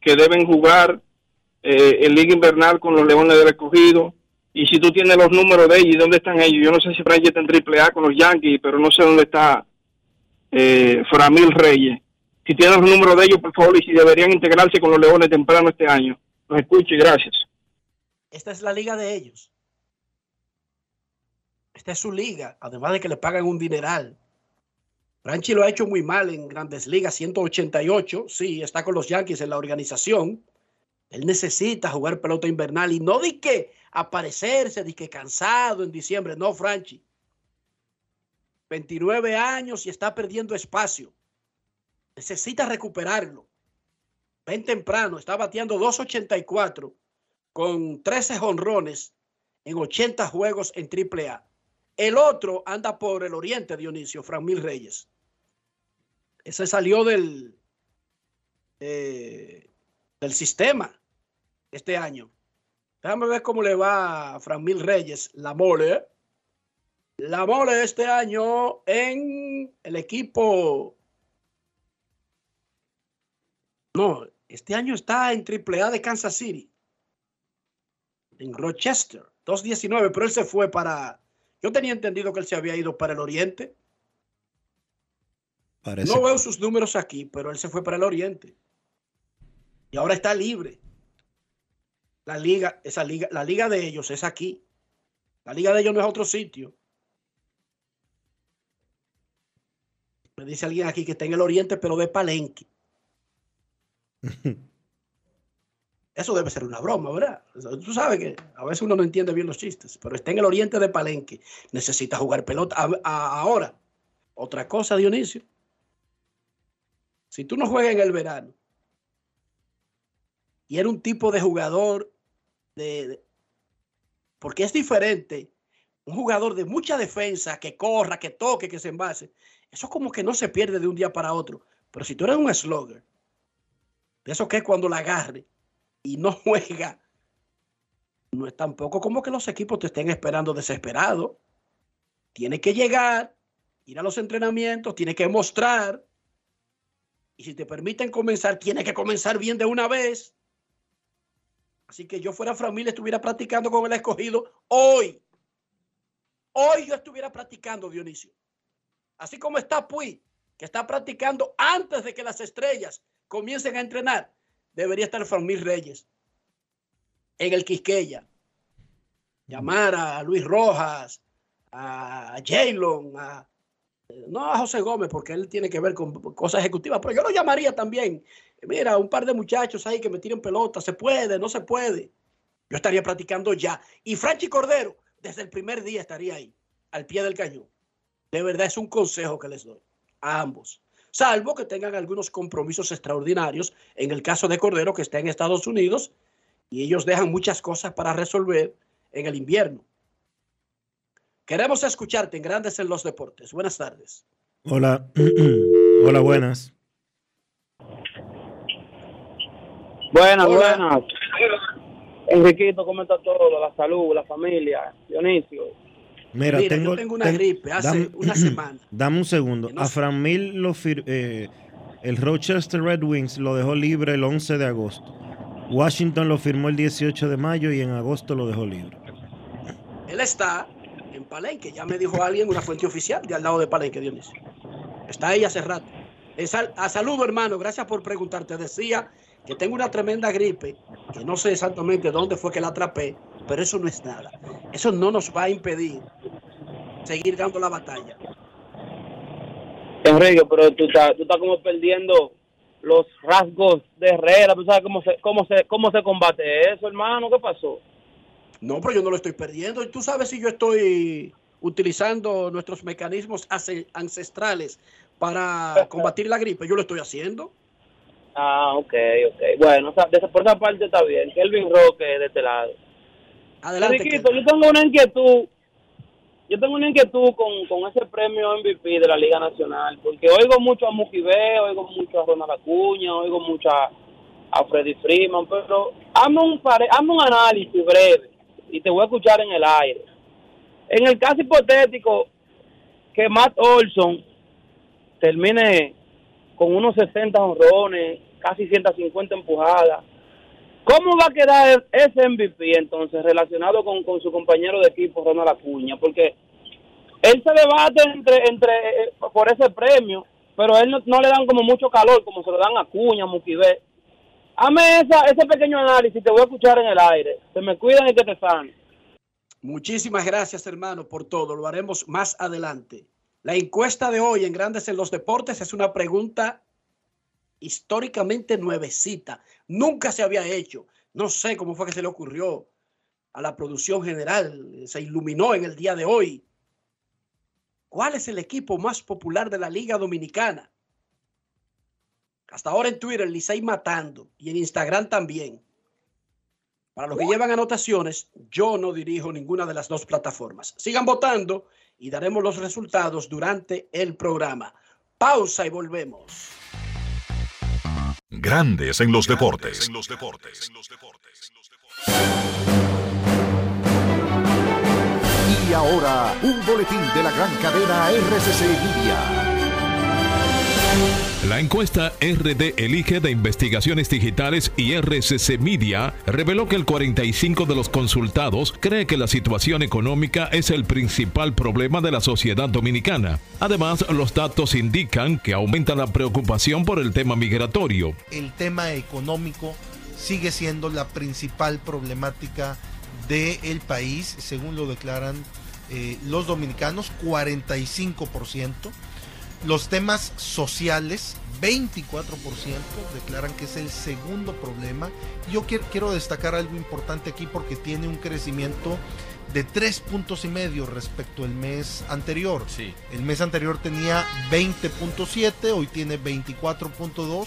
que deben jugar eh, en Liga Invernal con los Leones del Escogido? Y si tú tienes los números de ellos, ¿y dónde están ellos? Yo no sé si Franchi está en Triple A con los Yankees, pero no sé dónde está eh, Framil Reyes. Si tienes los números de ellos, por favor, y si deberían integrarse con los Leones temprano este año. Los escucho y gracias. Esta es la liga de ellos. Esta es su liga, además de que le pagan un dineral. Franchi lo ha hecho muy mal en grandes ligas, 188, sí, está con los Yankees en la organización. Él necesita jugar pelota invernal y no di que aparecerse, di que cansado en diciembre, no, Franchi. 29 años y está perdiendo espacio. Necesita recuperarlo. Ven temprano, está bateando 284 con 13 jonrones en 80 juegos en AAA. El otro anda por el oriente, Dionisio, Fran Reyes. Ese salió del, eh, del sistema este año. Déjame ver cómo le va a Fran Reyes, la mole. La mole este año en el equipo. No, este año está en AAA de Kansas City. En Rochester, 2.19, pero él se fue para. Yo tenía entendido que él se había ido para el Oriente. Parece. No veo sus números aquí, pero él se fue para el Oriente. Y ahora está libre. La liga, esa liga, la liga de ellos es aquí. La liga de ellos no es otro sitio. Me dice alguien aquí que está en el Oriente, pero de Palenque. Eso debe ser una broma, ¿verdad? Tú sabes que a veces uno no entiende bien los chistes, pero está en el oriente de Palenque. Necesita jugar pelota. A- a- ahora, otra cosa, Dionisio. Si tú no juegas en el verano y eres un tipo de jugador de, de- porque es diferente un jugador de mucha defensa que corra, que toque, que se envase. Eso como que no se pierde de un día para otro. Pero si tú eres un slugger De eso que es cuando la agarre y no juega. No es tampoco como que los equipos te estén esperando desesperado. Tiene que llegar, ir a los entrenamientos, tiene que mostrar. Y si te permiten comenzar, tiene que comenzar bien de una vez. Así que yo fuera familia, estuviera practicando con el escogido hoy. Hoy yo estuviera practicando, Dionisio. Así como está Puy, que está practicando antes de que las estrellas comiencen a entrenar, debería estar Framil Reyes en el Quisqueya. Llamar a Luis Rojas, a Jaylon, a, no a José Gómez, porque él tiene que ver con cosas ejecutivas, pero yo lo llamaría también. Mira, un par de muchachos ahí que me tiren pelota, se puede, no se puede. Yo estaría practicando ya. Y Franchi Cordero, desde el primer día estaría ahí, al pie del cañón. De verdad es un consejo que les doy a ambos. Salvo que tengan algunos compromisos extraordinarios, en el caso de Cordero, que está en Estados Unidos, y ellos dejan muchas cosas para resolver en el invierno. Queremos escucharte en Grandes en los Deportes. Buenas tardes. Hola, hola, buenas. Buenas, buenas. Enriquito, ¿cómo está todo? La salud, la familia, Dionisio. Mira, Mira, tengo, yo tengo una ten- gripe hace dame- una semana. Dame un segundo. A Fran Mil lo fir- eh, el Rochester Red Wings lo dejó libre el 11 de agosto. Washington lo firmó el 18 de mayo y en agosto lo dejó libre. Él está en Palenque, ya me dijo alguien, una fuente oficial de al lado de Palenque, Dionisio. Está ahí hace rato. Eh, sal- a saludo, hermano, gracias por preguntarte. Decía que tengo una tremenda gripe, que no sé exactamente dónde fue que la atrapé, pero eso no es nada. Eso no nos va a impedir seguir dando la batalla. Enrique, pero tú estás, tú estás como perdiendo los rasgos de Herrera. ¿Tú sabes cómo se, cómo, se, cómo se combate eso, hermano? ¿Qué pasó? No, pero yo no lo estoy perdiendo. Y tú sabes si yo estoy utilizando nuestros mecanismos ancestrales para combatir la gripe. Yo lo estoy haciendo. Ah, ok, ok. Bueno, o sea, por esa parte está bien. Kelvin Roque de este lado. Adelante. Enriquito, yo tengo una inquietud. Yo tengo una inquietud con, con ese premio MVP de la Liga Nacional, porque oigo mucho a Muki B, oigo mucho a Ronald Acuña, oigo mucho a, a Freddy Freeman, pero hazme un, hazme un análisis breve y te voy a escuchar en el aire. En el caso hipotético que Matt Olson termine con unos 60 honrones, casi 150 empujadas, ¿Cómo va a quedar ese MVP entonces relacionado con, con su compañero de equipo, Ronald Acuña? Porque él se debate entre, entre eh, por ese premio, pero a él no, le dan como mucho calor, como se lo dan a Acuña, Muquibé. Hazme esa, ese pequeño análisis, te voy a escuchar en el aire. Se me cuidan y que te sanen. Muchísimas gracias, hermano, por todo. Lo haremos más adelante. La encuesta de hoy en Grandes en los Deportes es una pregunta históricamente nuevecita. Nunca se había hecho. No sé cómo fue que se le ocurrió a la producción general. Se iluminó en el día de hoy. ¿Cuál es el equipo más popular de la Liga Dominicana? Hasta ahora en Twitter, Licey matando y en Instagram también. Para los que llevan anotaciones, yo no dirijo ninguna de las dos plataformas. Sigan votando y daremos los resultados durante el programa. Pausa y volvemos. Grandes en los deportes. Y ahora, un boletín de la gran cadena RCC Media. La encuesta RD Elige de Investigaciones Digitales y RCC Media reveló que el 45 de los consultados cree que la situación económica es el principal problema de la sociedad dominicana. Además, los datos indican que aumenta la preocupación por el tema migratorio. el tema económico sigue siendo la principal problemática del país, según lo declaran eh, los dominicanos, 45%. Los temas sociales, 24% declaran que es el segundo problema. Yo quiero, quiero destacar algo importante aquí porque tiene un crecimiento de tres puntos y medio respecto al mes anterior. El mes anterior tenía 20.7, hoy tiene 24.2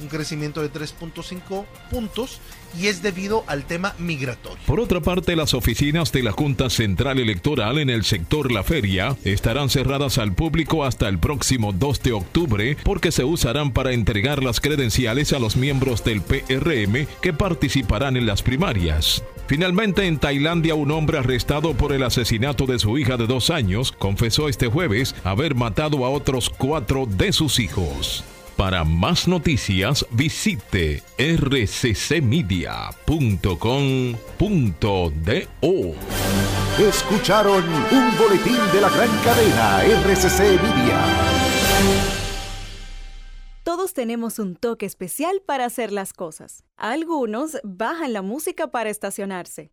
un crecimiento de 3.5 puntos y es debido al tema migratorio. Por otra parte, las oficinas de la Junta Central Electoral en el sector La Feria estarán cerradas al público hasta el próximo 2 de octubre porque se usarán para entregar las credenciales a los miembros del PRM que participarán en las primarias. Finalmente, en Tailandia, un hombre arrestado por el asesinato de su hija de dos años confesó este jueves haber matado a otros cuatro de sus hijos. Para más noticias, visite rccmedia.com.do. Escucharon un boletín de la gran cadena RCC Media. Todos tenemos un toque especial para hacer las cosas. Algunos bajan la música para estacionarse.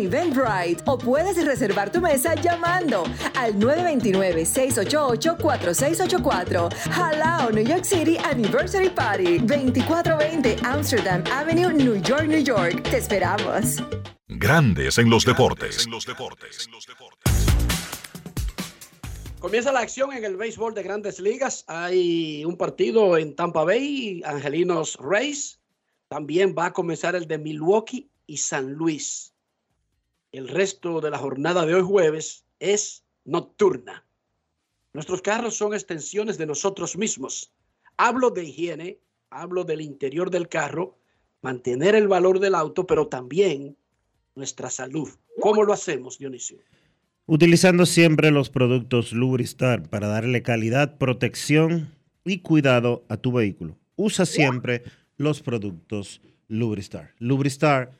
Eventbrite o puedes reservar tu mesa llamando al 929-688-4684. Hello, New York City Anniversary Party, 2420 Amsterdam Avenue, New York, New York. Te esperamos. Grandes en los deportes. Comienza la acción en el béisbol de grandes ligas. Hay un partido en Tampa Bay, Angelinos Rays. También va a comenzar el de Milwaukee y San Luis. El resto de la jornada de hoy jueves es nocturna. Nuestros carros son extensiones de nosotros mismos. Hablo de higiene, hablo del interior del carro, mantener el valor del auto, pero también nuestra salud. ¿Cómo lo hacemos, Dionisio? Utilizando siempre los productos Lubristar para darle calidad, protección y cuidado a tu vehículo. Usa siempre los productos Lubristar. Lubristar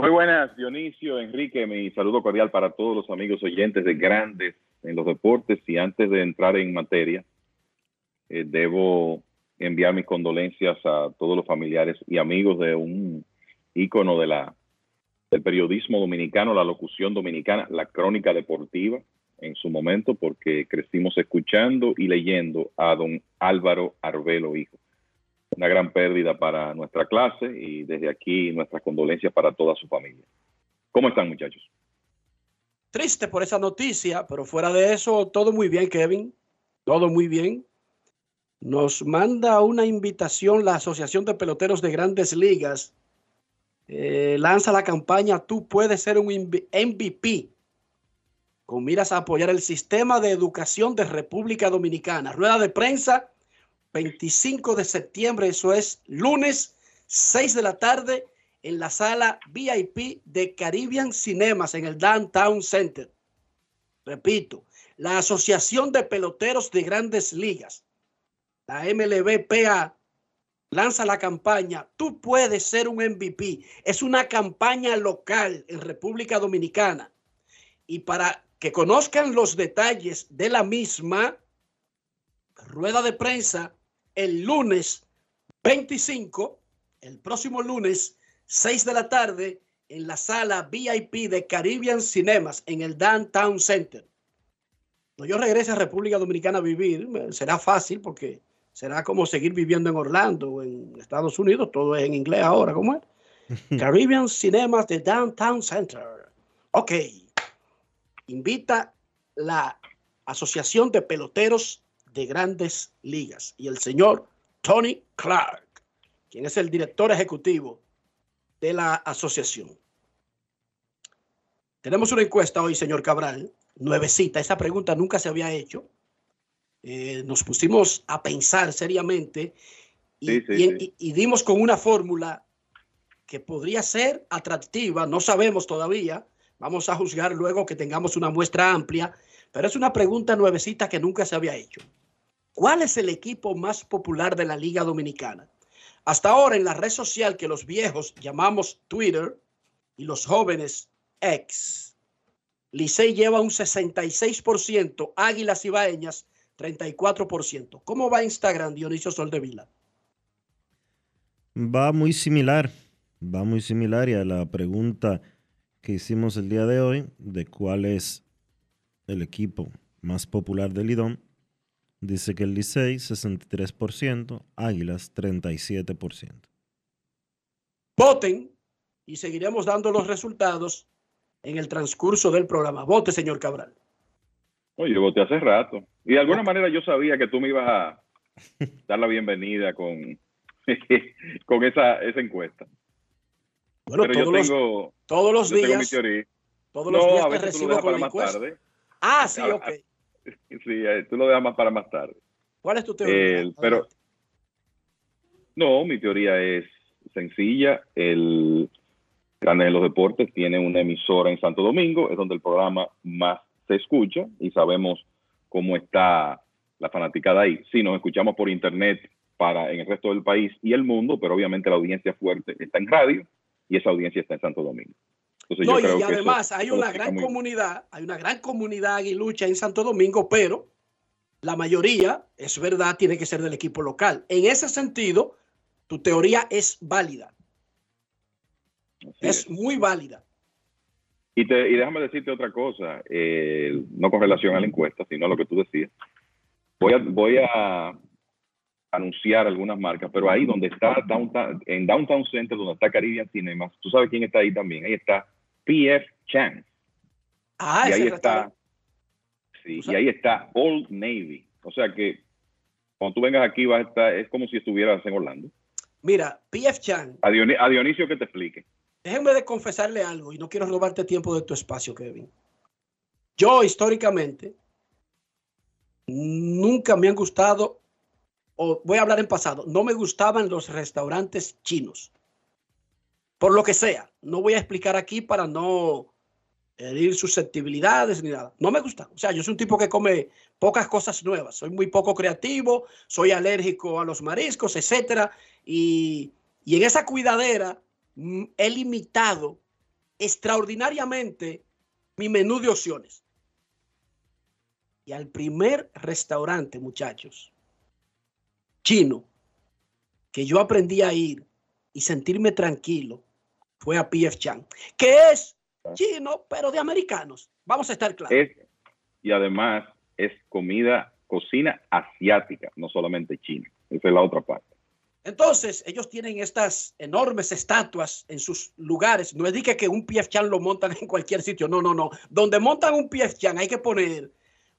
Muy buenas, Dionisio, Enrique, mi saludo cordial para todos los amigos oyentes de Grandes en los Deportes. Y antes de entrar en materia, eh, debo enviar mis condolencias a todos los familiares y amigos de un ícono de la, del periodismo dominicano, la locución dominicana, la crónica deportiva en su momento, porque crecimos escuchando y leyendo a don Álvaro Arbelo, hijo una gran pérdida para nuestra clase y desde aquí nuestras condolencias para toda su familia. ¿Cómo están muchachos? Triste por esa noticia, pero fuera de eso, todo muy bien, Kevin. Todo muy bien. Nos manda una invitación la Asociación de Peloteros de Grandes Ligas. Eh, lanza la campaña Tú puedes ser un MVP con miras a apoyar el sistema de educación de República Dominicana. Rueda de prensa 25 de septiembre, eso es lunes, 6 de la tarde, en la sala VIP de Caribbean Cinemas en el Downtown Center. Repito, la Asociación de Peloteros de Grandes Ligas, la MLBPA, lanza la campaña Tú puedes ser un MVP. Es una campaña local en República Dominicana. Y para que conozcan los detalles de la misma, rueda de prensa el lunes 25, el próximo lunes 6 de la tarde, en la sala VIP de Caribbean Cinemas en el Downtown Center. Cuando yo regrese a República Dominicana a vivir, será fácil porque será como seguir viviendo en Orlando o en Estados Unidos, todo es en inglés ahora, ¿cómo es? Caribbean Cinemas de Downtown Center. Ok. Invita la Asociación de Peloteros de Grandes Ligas y el señor Tony Clark, quien es el director ejecutivo de la asociación. Tenemos una encuesta hoy, señor Cabral, nuevecita. Esa pregunta nunca se había hecho. Eh, nos pusimos a pensar seriamente y, Sí, sí, y- sí. y- y dimos con una fórmula que podría ser atractiva. No sabemos todavía. Vamos a juzgar luego que tengamos una muestra amplia. Pero es una pregunta nuevecita que nunca se había hecho. ¿Cuál es el equipo más popular de la Liga Dominicana? Hasta ahora en la red social que los viejos llamamos Twitter y los jóvenes X, Licey lleva un 66%, Águilas Ibaeñas 34%. ¿Cómo va Instagram, Dionisio Soldevila? Va muy similar, va muy similar y a la pregunta que hicimos el día de hoy de cuál es el equipo más popular del Lidón, dice que el Licey 63%, Águilas 37%. Voten y seguiremos dando los resultados en el transcurso del programa. Vote, señor Cabral. Oye, yo voté hace rato. Y de alguna manera yo sabía que tú me ibas a dar la bienvenida con, con esa, esa encuesta. Bueno, Pero yo todos los- tengo, todos los yo tengo mi días- teoría. Todos los No, días a te veces tú lo recibo dejas con para la más encuesta. tarde. Ah, sí, Ah, ok. Sí, eh, tú lo dejas más para más tarde. ¿Cuál es tu teoría? El- pero no, mi teoría es sencilla. El Grande de los Deportes tiene una emisora en Santo Domingo, es donde el programa más se escucha y sabemos cómo está la fanaticada ahí. Sí, nos escuchamos por internet para en el resto del país y el mundo, pero obviamente la audiencia fuerte está en radio y esa audiencia está en Santo Domingo. Entonces No, yo y que además hay una gran muy- comunidad, hay una gran comunidad aguilucha en Santo Domingo, pero la mayoría, es verdad, tiene que ser del equipo local. En ese sentido, tu teoría es válida. Es muy válida. Y, te, y déjame decirte otra cosa, eh, no con relación a la encuesta, sino a lo que tú decías. Voy a, voy a anunciar algunas marcas, pero ahí donde está Downtown, en Downtown Center, donde está Caribbean Cinemas, tú sabes quién está ahí también. Ahí está PF Chang. Ah, y ahí está, sí, y ahí está Old Navy. O sea que cuando tú vengas aquí vas a estar, es como si estuvieras en Orlando. Mira, PF Chan, A, a Dionisio que te explique. déjenme de confesarle algo y no quiero robarte tiempo de tu espacio, Kevin. Yo históricamente nunca me han gustado, o voy a hablar en pasado, no me gustaban los restaurantes chinos. Por lo que sea, no voy a explicar aquí para no herir susceptibilidades ni nada. No me gusta. O sea, yo soy un tipo que come pocas cosas nuevas. Soy muy poco creativo, soy alérgico a los mariscos, etcétera. Y, y en esa cuidadera mm, he limitado extraordinariamente mi menú de opciones. Y al primer restaurante, muchachos, chino, que yo aprendí a ir y sentirme tranquilo, fue a PF Chang, que es chino, pero de americanos. Vamos a estar claros. Es, y además es comida, cocina asiática, no solamente china. Esa es la otra parte. Entonces, ellos tienen estas enormes estatuas en sus lugares. No es que, que un PF Chang lo montan en cualquier sitio. No, no, no. Donde montan un PF Chang hay que poner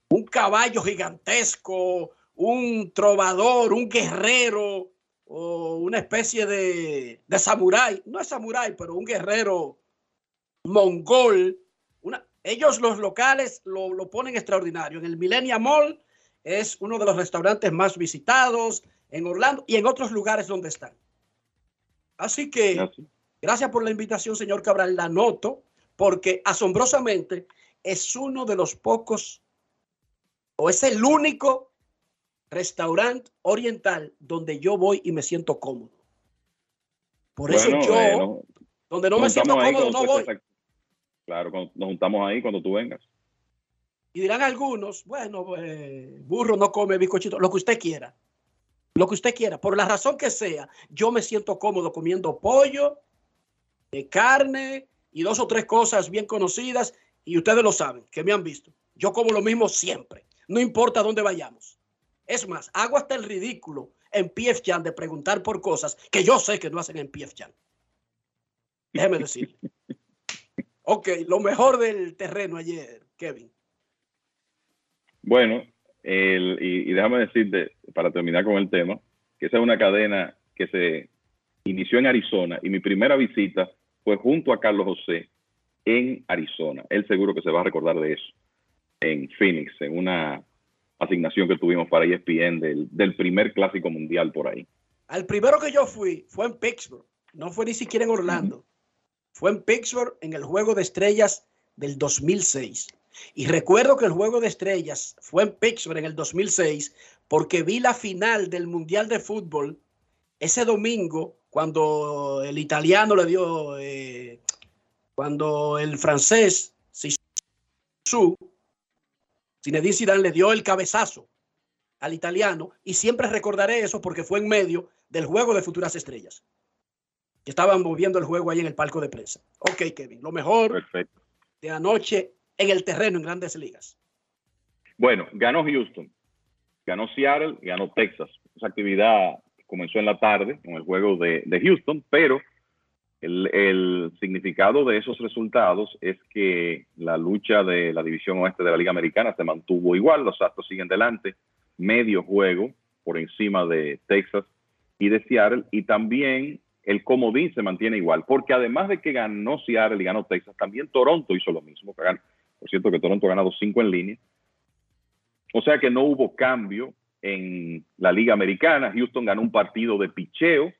un caballo gigantesco, un trovador, un guerrero o una especie de, de samurái. No es samurái, pero un guerrero mongol. Una, ellos los locales lo, lo ponen extraordinario. En el Millennium Mall es uno de los restaurantes más visitados. en Orlando y en otros lugares donde están. Así que, gracias por la invitación, señor Cabral. La noto porque asombrosamente es uno de los pocos, o es el único restaurante oriental donde yo voy y me siento cómodo. Por eso yo, eh, no- donde no me siento cómodo, no voy. Claro, nos juntamos ahí cuando tú vengas. Y dirán algunos, bueno, eh, burro no come bizcochito, lo que usted quiera. Lo que usted quiera, por la razón que sea, yo me siento cómodo comiendo pollo, de carne y dos o tres cosas bien conocidas y ustedes lo saben, que me han visto. Yo como lo mismo siempre, no importa dónde vayamos. Es más, hago hasta el ridículo en PF Chan de preguntar por cosas que yo sé que no hacen en PF Chan. Déjeme decir. Ok, lo mejor del terreno ayer, Kevin. Bueno, el- y, y déjame decirte, para terminar con el tema, que esa es una cadena que se inició en Arizona y mi primera visita fue junto a Carlos José en Arizona. Él seguro que se va a recordar de eso, en Phoenix, en una asignación que tuvimos para ESPN del, del primer clásico mundial por ahí. Al primero que yo fui fue en Pittsburgh, no fue ni siquiera en Orlando. Fue en Pittsburgh en el Juego de Estrellas del 2006. Y recuerdo que el Juego de Estrellas fue en Pittsburgh en el 2006 porque vi la final del Mundial de Fútbol ese domingo cuando el italiano le dio, eh, cuando el francés Zizou, Zinedine Zidane le dio el cabezazo al italiano y siempre recordaré eso porque fue en medio del juego de futuras estrellas. Que estaban moviendo el juego ahí en el palco de prensa. Ok, Kevin, lo mejor de anoche en el terreno en grandes ligas. Bueno, ganó Houston, ganó Seattle, ganó Texas. Esa actividad comenzó en la tarde con el juego de, de Houston, pero el, significado de esos resultados es que la lucha de la división oeste de la Liga Americana se mantuvo igual, los Astros siguen delante, medio juego por encima de Texas y de Seattle, y también el comodín se mantiene igual, porque además de que ganó Seattle y ganó Texas, también Toronto hizo lo mismo. Por cierto, que Toronto ha ganado cinco en línea. O sea que no hubo cambio en la Liga Americana. Houston ganó un partido de picheo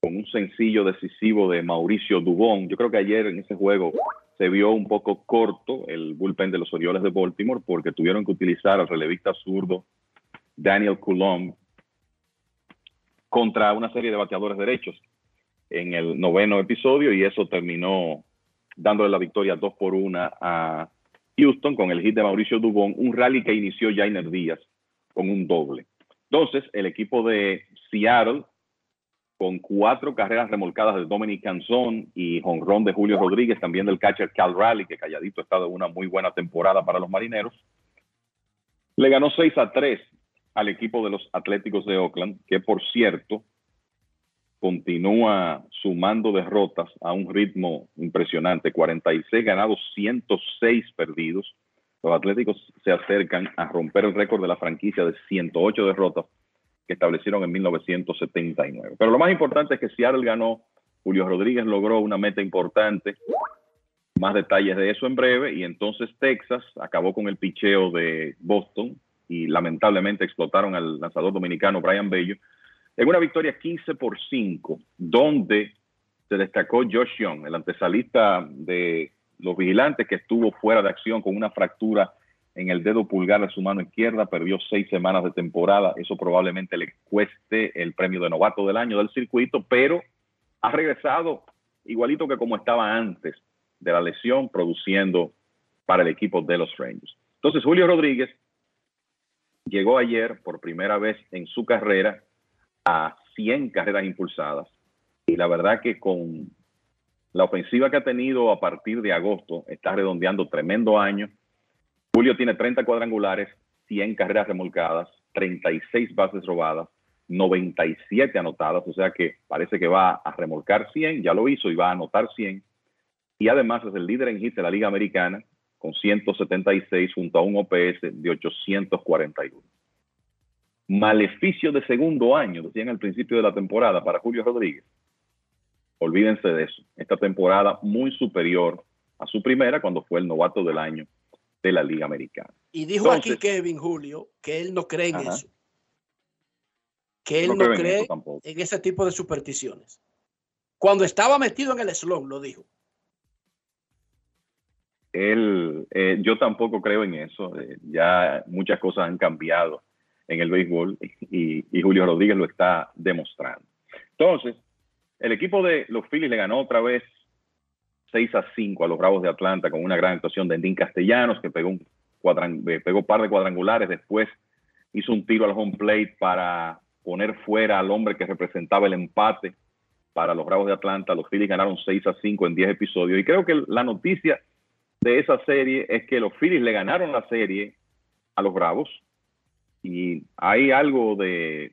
con un sencillo decisivo de Mauricio Dubón. Yo creo que ayer en ese juego se vio un poco corto el bullpen de los Orioles de Baltimore porque tuvieron que utilizar al relevista zurdo Daniel Coulomb contra una serie de bateadores derechos en el noveno episodio y eso terminó dándole la victoria 2 por 1 a Houston con el hit de Mauricio Dubón, un rally que inició Jainer Díaz con un doble. Entonces, el equipo de Seattle, con cuatro carreras remolcadas de Dominic Canzón y jonrón de Julio Rodríguez, también del catcher Cal Raleigh, que calladito ha estado una muy buena temporada para los marineros, le ganó 6 a 3 al equipo de los Atléticos de Oakland, que por cierto continúa sumando derrotas a un ritmo impresionante, 46 ganados, 106 perdidos. Los Atléticos se acercan a romper el récord de la franquicia de 108 derrotas que establecieron en 1979. Pero lo más importante es que Seattle ganó, Julio Rodríguez logró una meta importante, más detalles de eso en breve, y entonces Texas acabó con el picheo de Boston y lamentablemente explotaron al lanzador dominicano Brian Bello en una victoria 15 por 5, donde se destacó Josh Young, el antesalista de los vigilantes que estuvo fuera de acción con una fractura en el dedo pulgar de su mano izquierda, perdió seis semanas de temporada, eso probablemente le cueste el premio de novato del año del circuito, pero ha regresado igualito que como estaba antes de la lesión, produciendo para el equipo de los Rangers. Entonces, Julio Rodríguez llegó ayer por primera vez en su carrera a 100 carreras impulsadas. Y la verdad que con la ofensiva que ha tenido a partir de agosto, está redondeando tremendo año. Julio tiene 30 cuadrangulares, 100 carreras remolcadas, 36 bases robadas, 97 anotadas, o sea que parece que va a remolcar 100, ya lo hizo y va a anotar 100. Y además es el líder en hits de la Liga Americana con 176 junto a un OPS de 841 maleficio de segundo año, decían al principio de la temporada para Julio Rodríguez. Olvídense de eso. Esta temporada muy superior a su primera cuando fue el novato del año de la Liga Americana. Y dijo aquí Kevin Julio que él no cree en Ajá. eso. que él No cree en ese tipo de supersticiones. Cuando estaba metido en el slum, lo dijo. Él, eh, yo tampoco creo en eso. eh, ya muchas cosas han cambiado en el béisbol y, y Julio Rodríguez lo está demostrando. Entonces, el equipo de los Phillies le ganó otra vez 6 a 5 a los Bravos de Atlanta con una gran actuación de Endín Castellanos, que pegó un eh, pegó par de cuadrangulares, después hizo un tiro al home plate para poner fuera al hombre que representaba el empate para los Bravos de Atlanta. Los Phillies ganaron 6 a 5 en 10 episodios. Y creo que la noticia de esa serie es que los Phillies le ganaron la serie a los Bravos. Y hay algo de,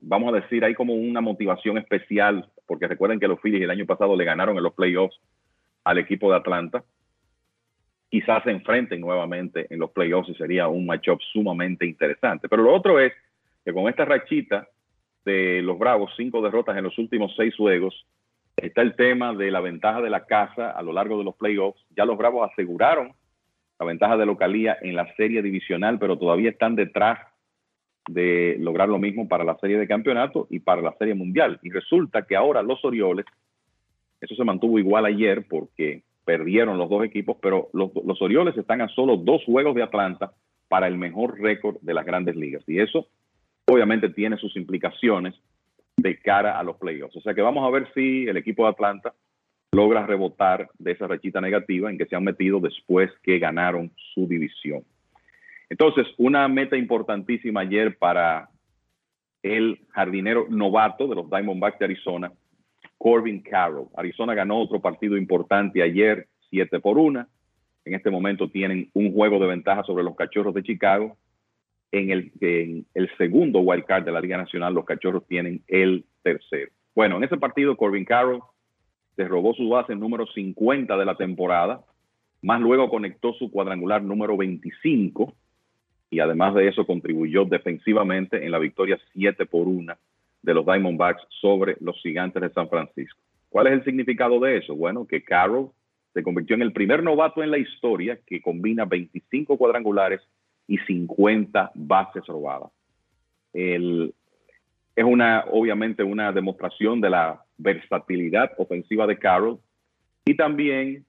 vamos a decir, hay como una motivación especial, porque recuerden que los Phillies el año pasado le ganaron en los playoffs al equipo de Atlanta. Quizás se enfrenten nuevamente en los playoffs y sería un matchup sumamente interesante. Pero lo otro es que con esta rachita de los Bravos, cinco derrotas en los últimos seis juegos, está el tema de la ventaja de la casa a lo largo de los playoffs. Ya los Bravos aseguraron la ventaja de localía en la serie divisional, pero todavía están detrás de lograr lo mismo para la serie de campeonato y para la serie mundial. Y resulta que ahora los Orioles, eso se mantuvo igual ayer porque perdieron los dos equipos, pero los, los Orioles están a solo dos juegos de Atlanta para el mejor récord de las grandes ligas. Y eso obviamente tiene sus implicaciones de cara a los playoffs. O sea que vamos a ver si el equipo de Atlanta logra rebotar de esa rachita negativa en que se han metido después que ganaron su división. Entonces, una meta importantísima ayer para el jardinero novato de los Diamondbacks de Arizona, Corbin Carroll. Arizona ganó otro partido importante ayer, 7 por 1. En este momento tienen un juego de ventaja sobre los Cachorros de Chicago. En el, en el segundo wild card de la Liga Nacional, los Cachorros tienen el tercero. Bueno, en ese partido, Corbin Carroll se robó su base número 50 de la temporada, más luego conectó su cuadrangular número 25 y además de eso contribuyó defensivamente en la victoria 7 por 1 de los Diamondbacks sobre los Gigantes de San Francisco. ¿Cuál es el significado de eso? Bueno, que Carroll se convirtió en el primer novato en la historia que combina 25 cuadrangulares y 50 bases robadas. Es una, obviamente, una demostración de la versatilidad ofensiva de Carroll y también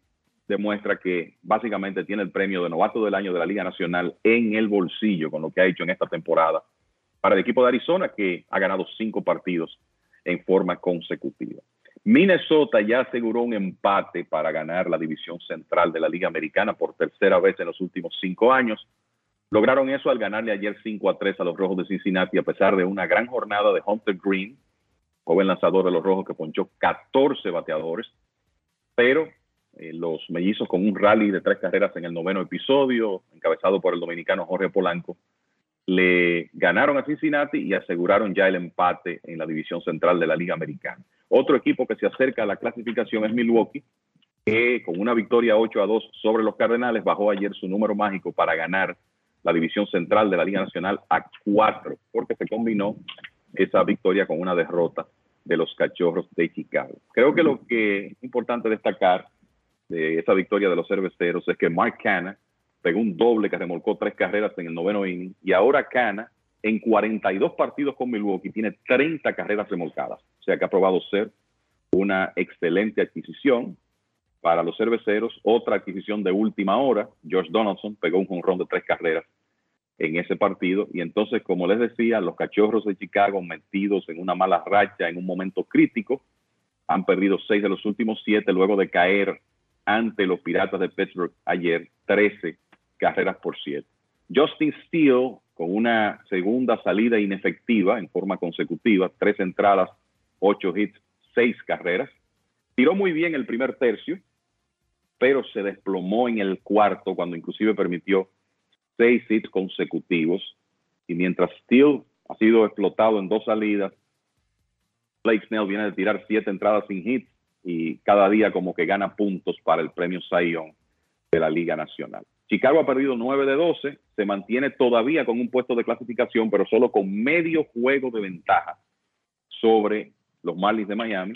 demuestra que básicamente tiene el premio de novato del año de la Liga Nacional en el bolsillo con lo que ha hecho en esta temporada para el equipo de Arizona que ha ganado cinco partidos en forma consecutiva. Minnesota ya aseguró un empate para ganar la división central de la Liga Americana por tercera vez en los últimos cinco años. Lograron eso al ganarle ayer 5 a 3 a los Rojos de Cincinnati a pesar de una gran jornada de Hunter Green, joven lanzador de los Rojos que ponchó 14 bateadores, pero eh, los mellizos con un rally de tres carreras en el noveno episodio, encabezado por el dominicano Jorge Polanco, le ganaron a Cincinnati y aseguraron ya el empate en la división central de la Liga Americana. Otro equipo que se acerca a la clasificación es Milwaukee, que con una victoria 8 a 2 sobre los Cardenales bajó ayer su número mágico para ganar la división central de la Liga Nacional a 4, porque se combinó esa victoria con una derrota de los Cachorros de Chicago. Creo que lo que es importante destacar de esa victoria de los cerveceros es que Mark Canna pegó un doble que remolcó tres carreras en el noveno inning y ahora Cana en 42 partidos con Milwaukee tiene 30 carreras remolcadas. O sea que ha probado ser una excelente adquisición para los cerveceros. Otra adquisición de última hora, George Donaldson pegó un jonrón de tres carreras en ese partido. Y entonces, como les decía, los cachorros de Chicago metidos en una mala racha en un momento crítico, han perdido seis de los últimos siete luego de caer ante los Piratas de Pittsburgh ayer, 13 carreras por siete. Justin Steele, con una segunda salida inefectiva en forma consecutiva, tres entradas, ocho hits, seis carreras. Tiró muy bien el primer tercio, pero se desplomó en el cuarto cuando inclusive permitió seis hits consecutivos. Y mientras Steele ha sido explotado en dos salidas, Blake Snell viene de tirar siete entradas sin hits y cada día como que gana puntos para el premio Young de la Liga Nacional. Chicago ha perdido 9 de 12, se mantiene todavía con un puesto de clasificación, pero solo con medio juego de ventaja sobre los Marlins de Miami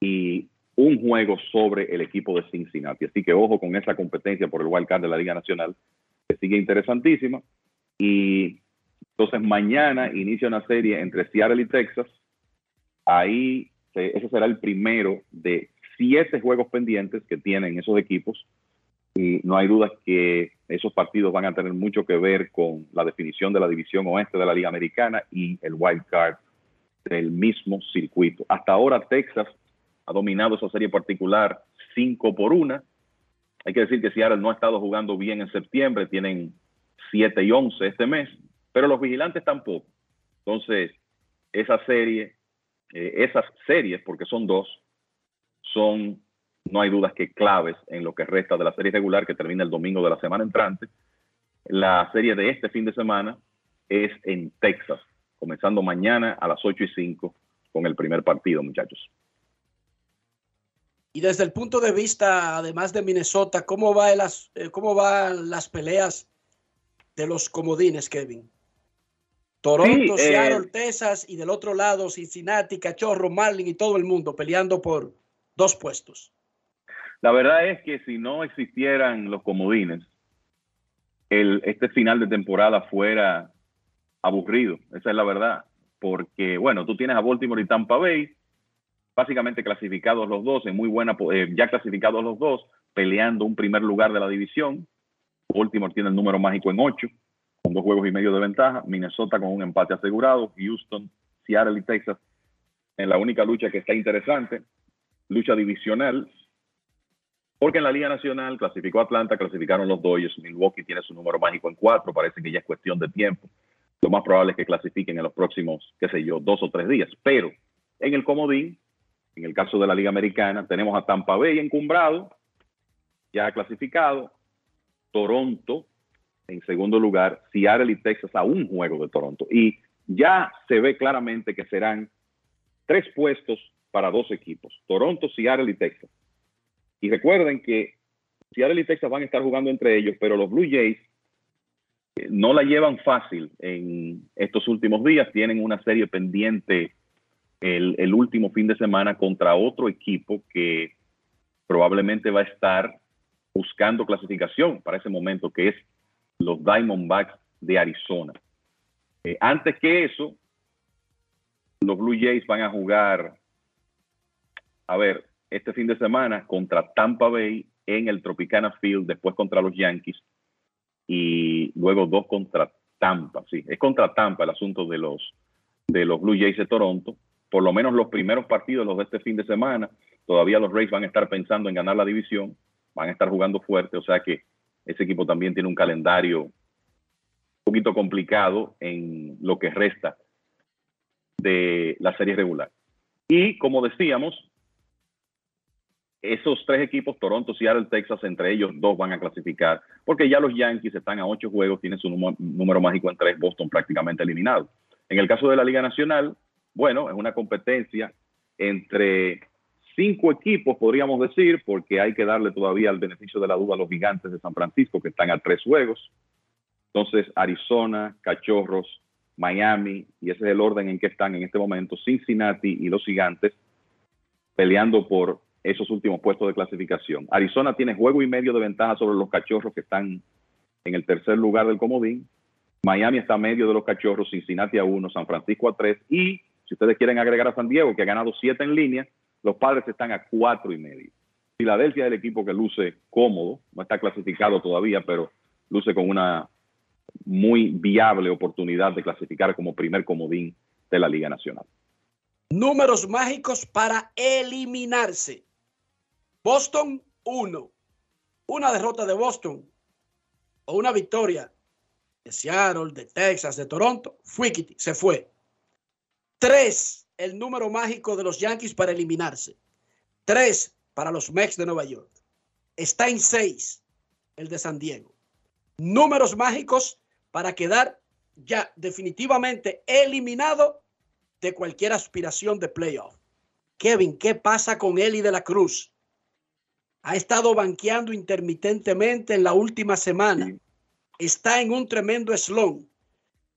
y un juego sobre el equipo de Cincinnati. Así que ojo con esa competencia por el wild card de la Liga Nacional, que sigue interesantísima. Y Entonces mañana inicia una serie entre Seattle y Texas. Ahí ese será el primero de siete juegos pendientes que tienen esos equipos. Y no hay duda que esos partidos van a tener mucho que ver con la definición de la división oeste de la Liga Americana y el wild card del mismo circuito. Hasta ahora Texas ha dominado esa serie particular 5 por 1. Hay que decir que Seattle no ha estado jugando bien en septiembre, tienen 7 y 11 este mes, pero los vigilantes tampoco. Entonces, esa serie, eh, esas series, porque son dos, son, no hay dudas que claves en lo que resta de la serie regular que termina el domingo de la semana entrante. La serie de este fin de semana es en Texas, comenzando mañana a las 8 y 5 con el primer partido, muchachos. Y desde el punto de vista, además de Minnesota, ¿cómo, va las, eh, cómo van las peleas de los comodines, Kevin? Toronto, Sí, eh, Seattle, Texas y del otro lado Cincinnati, Cachorro, Marlin y todo el mundo peleando por dos puestos. La verdad es que si no existieran los comodines, el, este final de temporada fuera aburrido. Esa es la verdad. Porque, bueno, tú tienes a Baltimore y Tampa Bay, básicamente clasificados los dos, en muy buena, eh, ya clasificados los dos, peleando un primer lugar de la división. Baltimore tiene el número mágico en ocho, dos juegos y medio de ventaja. Minnesota con un empate asegurado. Houston, Seattle y Texas en la única lucha que está interesante, lucha divisional, porque en la Liga Nacional clasificó Atlanta, clasificaron los Dodgers, Milwaukee tiene su número mágico en cuatro, parece que ya es cuestión de tiempo. Lo más probable es que clasifiquen en los próximos, qué sé yo, dos o tres días. Pero en el comodín, en el caso de la Liga Americana, tenemos a Tampa Bay encumbrado, ya clasificado, Toronto en segundo lugar, Seattle y Texas a un juego de Toronto. Y ya se ve claramente que serán tres puestos para dos equipos, Toronto, Seattle y Texas. Y recuerden que Seattle y Texas van a estar jugando entre ellos, pero los Blue Jays eh, no la llevan fácil en estos últimos días. Tienen una serie pendiente el, el último fin de semana contra otro equipo que probablemente va a estar buscando clasificación para ese momento, que es los Diamondbacks de Arizona. Eh, antes que eso, los Blue Jays van a jugar, a ver, este fin de semana contra Tampa Bay en el Tropicana Field, después contra los Yankees y luego dos contra Tampa. Sí, es contra Tampa el asunto de los de los Blue Jays de Toronto. Por lo menos los primeros partidos, los de este fin de semana, todavía los Rays van a estar pensando en ganar la división, van a estar jugando fuerte, o sea que ese equipo también tiene un calendario un poquito complicado en lo que resta de la serie regular. Y como decíamos, esos tres equipos, Toronto, Seattle, Texas, entre ellos dos van a clasificar, porque ya los Yankees están a ocho juegos, tienen su número, mágico en tres, Boston prácticamente eliminado. En el caso de la Liga Nacional, bueno, es una competencia entre cinco equipos, podríamos decir, porque hay que darle todavía el beneficio de la duda a los gigantes de San Francisco, que están a tres juegos. Entonces, Arizona, Cachorros, Miami, y ese es el orden en que están en este momento, Cincinnati y los gigantes, peleando por esos últimos puestos de clasificación. Arizona tiene juego y medio de ventaja sobre los cachorros que están en el tercer lugar del comodín. Miami está a medio de los cachorros, Cincinnati a uno, San Francisco a tres. Y si ustedes quieren agregar a San Diego, que ha ganado siete en línea, los padres están a cuatro y medio. Filadelfia es el equipo que luce cómodo, no está clasificado todavía, pero luce con una muy viable oportunidad de clasificar como primer comodín de la Liga Nacional. Números mágicos para eliminarse. Boston 1. Una derrota de Boston o una victoria de Seattle, de Texas, de Toronto. Fuiquiti, se fue. 3. El número mágico de los Yankees para eliminarse. 3 para los Mets de Nueva York. Está en 6 el de San Diego. Números mágicos para quedar ya definitivamente eliminado de cualquier aspiración de playoff. Kevin, ¿qué pasa con Eli de la Cruz? Ha estado banqueando intermitentemente en la última semana. Está en un tremendo slump.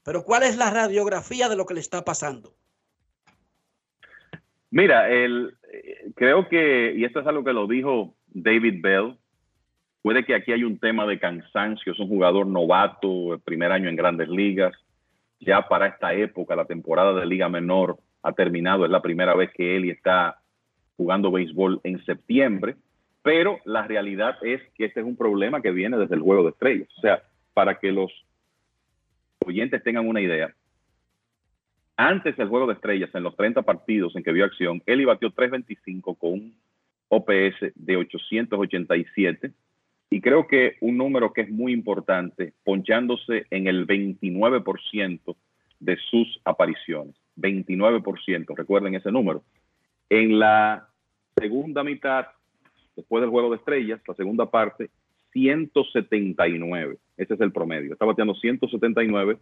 Pero ¿cuál es la radiografía de lo que le está pasando? Mira, el, eh, creo que, y esto es algo que lo dijo David Bell, puede que aquí hay un tema de cansancio, es un jugador novato, el primer año en grandes ligas, ya para esta época, la temporada de Liga Menor ha terminado, es la primera vez que Eli está jugando béisbol en septiembre, pero la realidad es que este es un problema que viene desde el juego de estrellas. O sea, para que los oyentes tengan una idea, antes del juego de estrellas, en los 30 partidos en que vio acción, Eli batió 3.25 con un OPS de 887 y creo que un número que es muy importante, ponchándose en el 29% de sus apariciones. 29%, recuerden ese número. En la segunda mitad, después del juego de estrellas, la segunda parte, 179. Ese es el promedio. Está bateando 179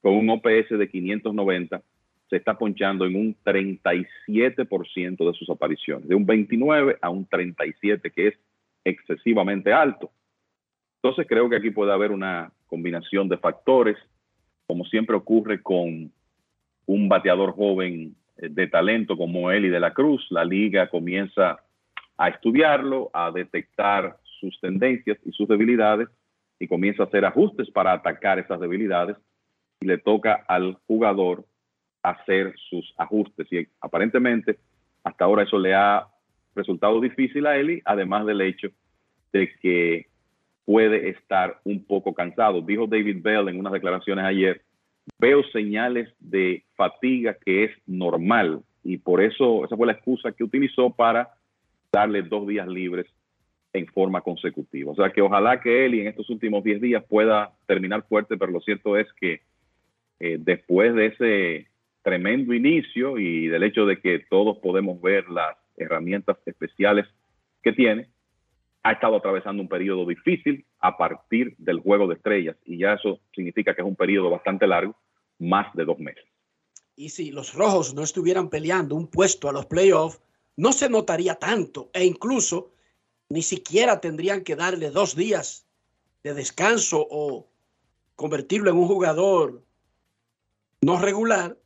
con un OPS de 590. Se está ponchando en un 37% de sus apariciones, de un 29 a un 37, que es excesivamente alto. Entonces creo que aquí puede haber una combinación de factores, como siempre ocurre con un bateador joven eh, de talento como y de la Cruz. La liga comienza a estudiarlo, a detectar sus tendencias y sus debilidades y comienza a hacer ajustes para atacar esas debilidades le toca al jugador hacer sus ajustes. Y aparentemente hasta ahora eso le ha resultado difícil a Eli, además del hecho de que puede estar un poco cansado. Dijo David Bell en unas declaraciones ayer, veo señales de fatiga que es normal y por eso esa fue la excusa que utilizó para darle dos días libres en forma consecutiva. O sea que ojalá que Eli en estos últimos 10 días pueda terminar fuerte, pero lo cierto es que eh, después de ese tremendo inicio y del hecho de que todos podemos ver las herramientas especiales que tiene, ha estado atravesando un periodo difícil a partir del juego de estrellas y ya eso significa que es un periodo bastante largo, más de dos meses. Y si los rojos no estuvieran peleando un puesto a los playoffs, no se notaría tanto e incluso ni siquiera tendrían que darle dos días de descanso o convertirlo en un jugador no regular,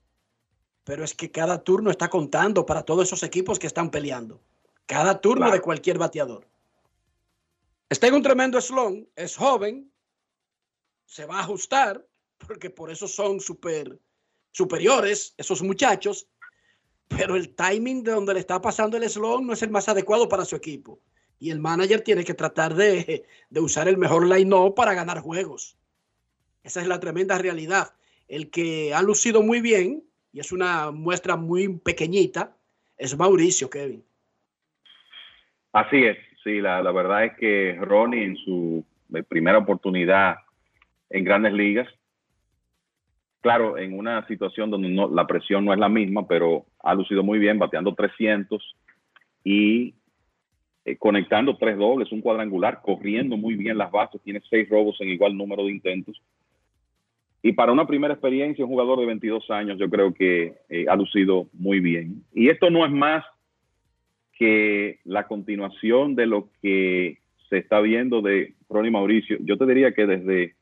pero es que cada turno está contando para todos esos equipos que están peleando. Cada turno de cualquier bateador. Está en un tremendo slon, es joven, se va a ajustar, porque por eso son super, superiores esos muchachos, pero el timing de donde le está pasando el slon no es el más adecuado para su equipo. Y el manager tiene que tratar de, de usar el mejor line-up para ganar juegos. Esa es la tremenda realidad. El que ha lucido muy bien, y es una muestra muy pequeñita, es Mauricio Kevin. Así es, sí, la, verdad es que Ronnie en su primera oportunidad en grandes ligas, claro, en una situación donde no, la presión no es la misma, pero ha lucido muy bien, bateando 300 y eh, conectando tres dobles, un cuadrangular, corriendo muy bien las bases, tiene seis robos en igual número de intentos. Y para una primera experiencia, un jugador de 22 años, yo creo que eh, ha lucido muy bien. Y esto no es más que la continuación de lo que se está viendo de Ronnie Mauricio. Yo te diría que desde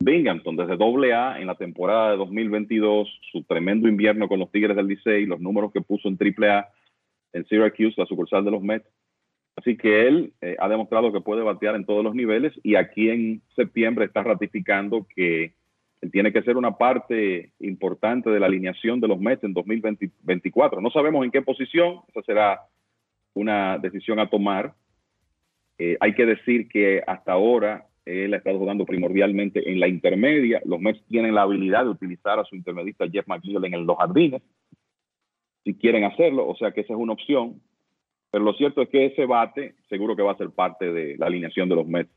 Binghamton, desde AA en la temporada de 2022, su tremendo invierno con los Tigres del Licey, los números que puso en AAA en Syracuse, la sucursal de los Mets. Así que él eh, ha demostrado que puede batear en todos los niveles y aquí en septiembre está ratificando que tiene que ser una parte importante de la alineación de los Mets en 2024. No sabemos en qué posición, esa será una decisión a tomar. Eh, hay que decir que hasta ahora él ha estado jugando primordialmente en la intermedia. Los Mets tienen la habilidad de utilizar a su intermedista Jeff McNeil en los jardines, si quieren hacerlo, o sea que esa es una opción. Pero lo cierto es que ese bate seguro que va a ser parte de la alineación de los Mets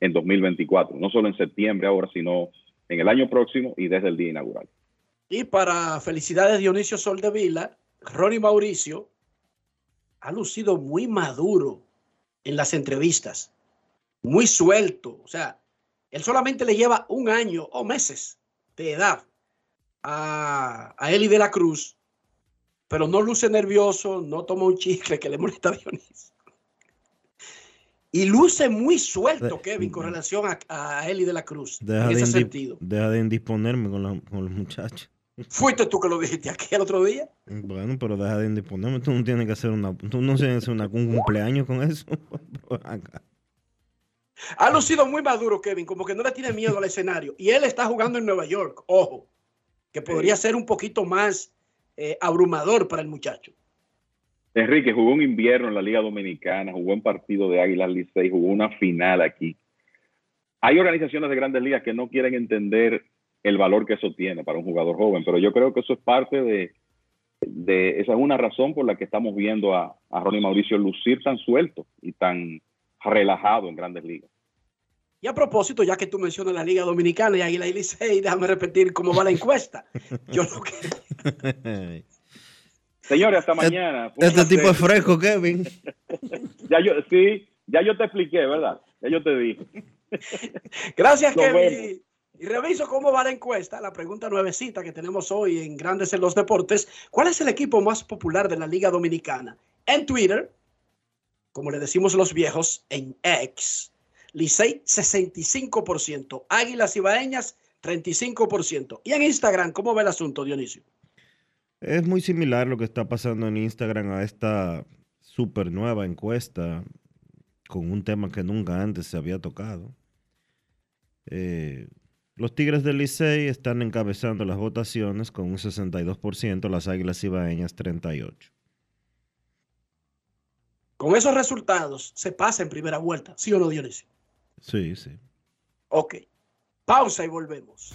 en 2024, no solo en septiembre ahora, sino en el año próximo y desde el día inaugural. Y para felicidades Dionisio Soldevila, Ronnie Mauricio ha lucido muy maduro en las entrevistas, muy suelto. O sea, él solamente le lleva un año o meses de edad a, a Eli de la Cruz, pero no luce nervioso, no toma un chicle que le molesta a Dionisio. Y luce muy suelto, Kevin, con relación a, a Eli de la Cruz. Deja, en de, ese indi- sentido. deja de indisponerme con, la- con los muchachos. ¿Fuiste tú que lo dijiste aquí el otro día? Bueno, pero deja de indisponerme. Tú no tienes que hacer una, tú no tienes que hacer una, un cumpleaños con eso. Ha lucido muy maduro, Kevin, como que no le tiene miedo al escenario. Y él está jugando en Nueva York, ojo. que podría ser un poquito más eh, abrumador para el muchacho. Enrique jugó un invierno en la Liga Dominicana, jugó un partido de Águilas Licey, jugó una final aquí. Hay organizaciones de grandes ligas que no quieren entender el valor que eso tiene para un jugador joven, pero yo creo que eso es parte de, de esa es una razón por la que estamos viendo a, a Ronnie Mauricio lucir tan suelto y tan relajado en grandes ligas. Y a propósito, ya que tú mencionas la Liga Dominicana y Águila y Licey, déjame repetir cómo va la encuesta. Yo no que... Señores, hasta mañana. Este tipo es fresco, Kevin. ya yo, sí, ya yo te expliqué, ¿verdad? Ya yo te dije. Gracias, Kevin. Y reviso cómo va la encuesta, la pregunta nuevecita que tenemos hoy en Grandes en los Deportes. ¿Cuál es el equipo más popular de la Liga Dominicana? En Twitter, como le decimos los viejos, en X, Licey 65%, Águilas Ibaeñas 35%. Y en Instagram, ¿cómo ve el asunto, Dionisio? Es muy similar lo que está pasando en Instagram a esta super nueva encuesta con un tema que nunca antes se había tocado. Eh, los Tigres del Licey están encabezando las votaciones con un 62%, las Águilas Ibaeñas 38%. Con esos resultados se pasa en primera vuelta, ¿sí o no, Dionisio? Sí, sí. Ok. Pausa y volvemos.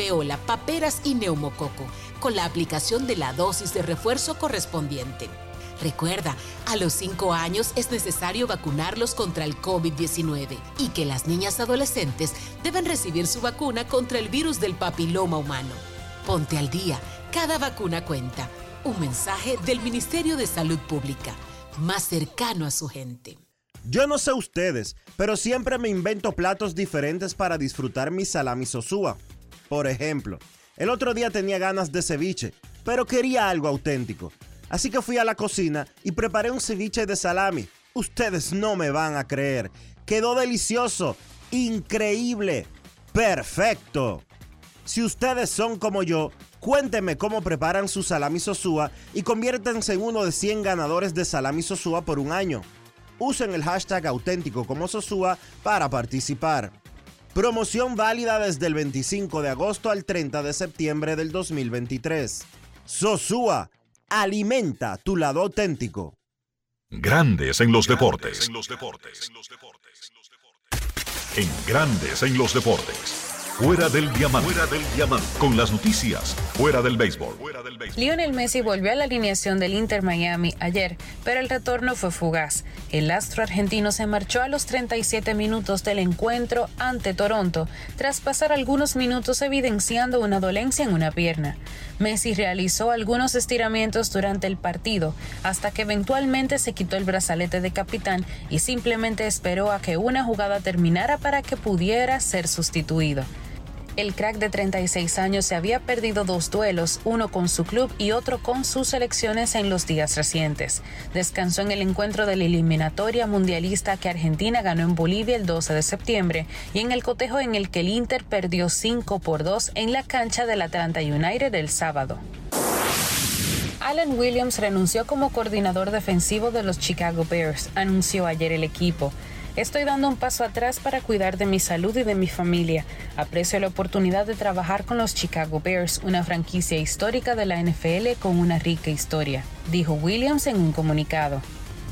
rubeola, paperas y neumococo, con la aplicación de la dosis de refuerzo correspondiente. Recuerda, a los 5 años es necesario vacunarlos contra el COVID-19 y que las niñas adolescentes deben recibir su vacuna contra el virus del papiloma humano. Ponte al día, cada vacuna cuenta. Un mensaje del Ministerio de Salud Pública, más cercano a su gente. Yo no sé ustedes, pero siempre me invento platos diferentes para disfrutar mi salami sosúa. Por ejemplo, el otro día tenía ganas de ceviche, pero quería algo auténtico. Así que fui a la cocina y preparé un ceviche de salami. Ustedes no me van a creer. Quedó delicioso, increíble, perfecto. Si ustedes son como yo, cuéntenme cómo preparan su salami sosúa y conviértanse en uno de 100 ganadores de salami sosúa por un año. Usen el hashtag auténtico como Sosúa para participar. Promoción válida desde el 25 de agosto al 30 de septiembre del 2023. Sosúa, alimenta tu lado auténtico. Grandes en los deportes. En Grandes en los deportes. Fuera del diamante. Fuera del diamante. Con las noticias. Fuera del béisbol. Lionel Messi volvió a la alineación del Inter Miami ayer, pero el retorno fue fugaz. El astro argentino se marchó a los 37 minutos del encuentro ante Toronto, tras pasar algunos minutos evidenciando una dolencia en una pierna. Messi realizó algunos estiramientos durante el partido, hasta que eventualmente se quitó el brazalete de capitán y simplemente esperó a que una jugada terminara para que pudiera ser sustituido. El crack de 36 años se había perdido dos duelos, uno con su club y otro con sus selecciones en los días recientes. Descansó en el encuentro de la eliminatoria mundialista que Argentina ganó en Bolivia el 12 de septiembre y en el cotejo en el que el Inter perdió 5 por 2 en la cancha del Atlanta United el sábado. Alan Williams renunció como coordinador defensivo de los Chicago Bears, anunció ayer el equipo. Estoy dando un paso atrás para cuidar de mi salud y de mi familia. Aprecio la oportunidad de trabajar con los Chicago Bears, una franquicia histórica de la NFL con una rica historia, dijo Williams en un comunicado.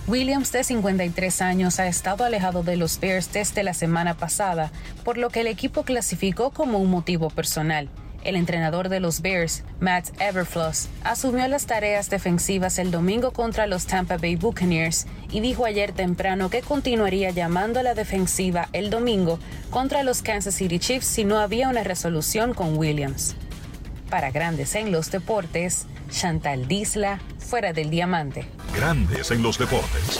Williams, de 53 años, ha estado alejado de los Bears desde la semana pasada, por lo que el equipo clasificó como un motivo personal. El entrenador de los Bears, Matt Everfluss, asumió las tareas defensivas el domingo contra los Tampa Bay Buccaneers y dijo ayer temprano que continuaría llamando a la defensiva el domingo contra los Kansas City Chiefs si no había una resolución con Williams. Para Grandes en los Deportes, Chantal Disla, fuera del diamante. Grandes en los deportes.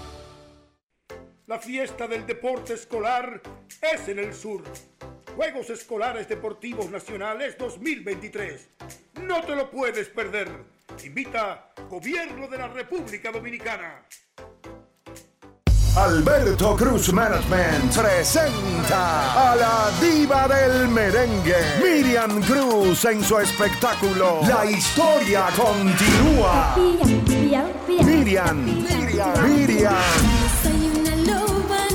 La fiesta del deporte escolar es en el sur. Juegos Escolares Deportivos Nacionales 2023. No te lo puedes perder. Invita Gobierno de la República Dominicana. Alberto Cruz Management presenta a la diva del merengue, Miriam Cruz en su espectáculo La historia continúa. Miriam, Miriam, Miriam. Miriam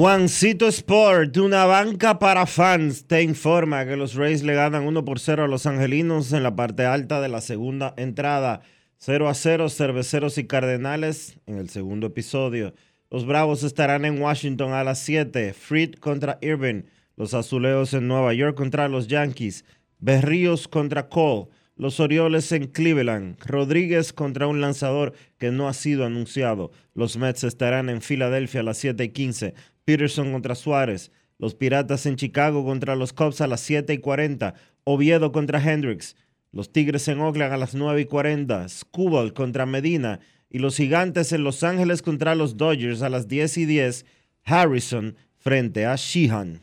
Juancito Sport, una banca para fans, te informa que los Rays le ganan 1 por 0 a los Angelinos en la parte alta de la segunda entrada. 0 a 0, Cerveceros y Cardenales en el segundo episodio. Los Bravos estarán en Washington a las 7. Fried contra Irving. Los Azuleos en Nueva York contra los Yankees. Berríos contra Cole. Los Orioles en Cleveland. Rodríguez contra un lanzador que no ha sido anunciado. Los Mets estarán en Filadelfia a las 7 y 15. Peterson contra Suárez. Los Piratas en Chicago contra los Cubs a las 7 y 40. Oviedo contra Hendricks. Los Tigres en Oakland a las 9 y 40. Scubal contra Medina. Y los Gigantes en Los Ángeles contra los Dodgers a las 10 y 10. Harrison frente a Sheehan.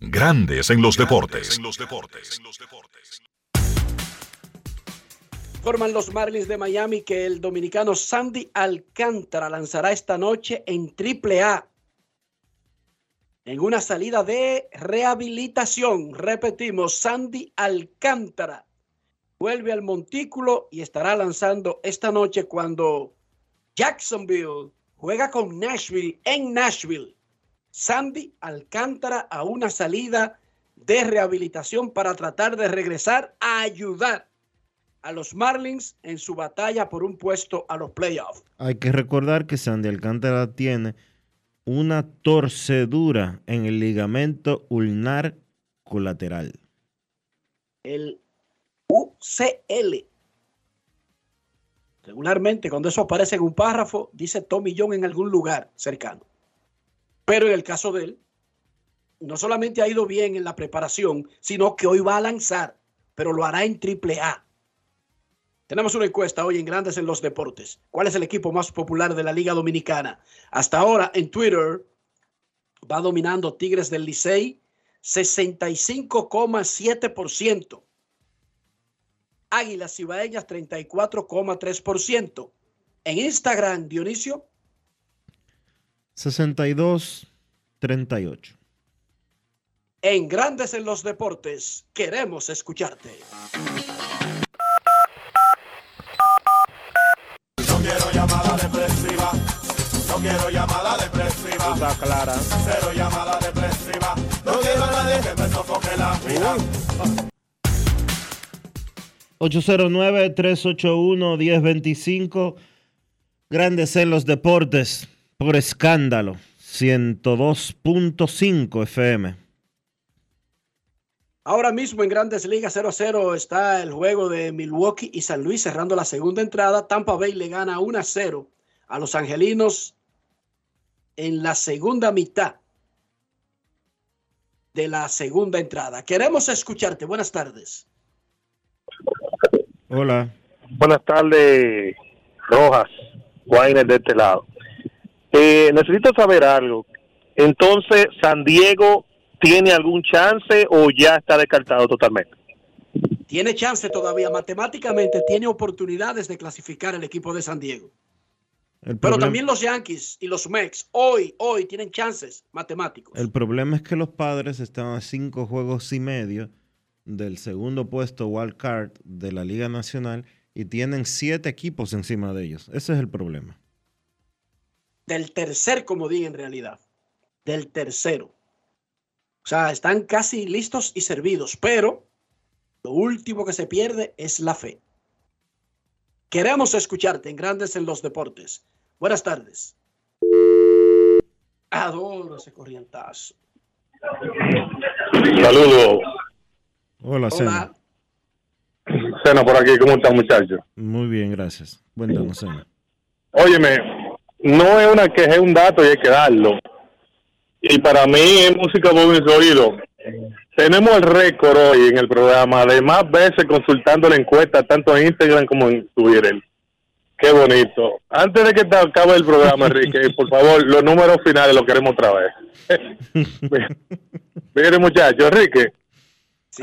Grandes en los deportes. Forman los Marlins de Miami que el dominicano Sandy Alcántara lanzará esta noche en AAA en una salida de rehabilitación. Repetimos, Sandy Alcántara vuelve al montículo y estará lanzando esta noche cuando Jacksonville juega con Nashville en Nashville. Sandy Alcántara a una salida de rehabilitación para tratar de regresar a ayudar a los Marlins en su batalla por un puesto a los playoffs. Hay que recordar que Sandy Alcántara tiene una torcedura en el ligamento ulnar colateral. El UCL. Regularmente, cuando eso aparece en un párrafo, dice Tommy John en algún lugar cercano. Pero en el caso de él, no solamente ha ido bien en la preparación, sino que hoy va a lanzar, pero lo hará en triple A. Tenemos una encuesta hoy en Grandes en los Deportes. ¿Cuál es el equipo más popular de la Liga Dominicana? Hasta ahora en Twitter va dominando Tigres del Licey 65,7%. Águilas Cibaeñas 34,3%. En Instagram, Dionisio. 62-38. En Grandes en los Deportes, queremos escucharte. No quiero llamada depresiva. No quiero llamada depresiva. Está clara. Cero llamada depresiva. No quiero a nadie que me sofoque la vida. 809-381-1025. Grandes en los deportes. Por escándalo. 102.5 FM. Ahora mismo en Grandes Ligas 0 a 0 está el juego de Milwaukee y San Luis cerrando la segunda entrada. Tampa Bay le gana 1 a 0 a los angelinos en la segunda mitad de la segunda entrada. Queremos escucharte. Buenas tardes. Hola. Buenas tardes, Rojas, Guaynes de este lado. Eh, necesito saber algo. Entonces, ¿San Diego tiene algún chance o ya está descartado totalmente? Tiene chance todavía, matemáticamente tiene oportunidades de clasificar el equipo de San Diego. El Pero también los Yankees y los Mex hoy, hoy tienen chances matemáticos. El problema es que los padres están a cinco juegos y medio del segundo puesto wild card de la Liga Nacional y tienen siete equipos encima de ellos. Ese es el problema. Del tercer comodín en realidad. Del tercero. O sea, están casi listos y servidos, pero lo último que se pierde es la fe. Queremos escucharte en Grandes en los Deportes. Buenas tardes. Adoro ese corrientazo. Saludos. Hola, Sena. Cena por aquí, ¿cómo están muchachos? Muy bien, gracias. Cuéntanos, Sena. Óyeme, no es una queja, es un dato y hay que darlo. Y para mí es música muy mis oídos. Tenemos el récord hoy en el programa de más veces consultando la encuesta, tanto en Instagram como en Twitter. Qué bonito. Antes de que te acabe el programa, Enrique, por favor, los números finales los queremos otra vez. Mire, muchachos, Enrique,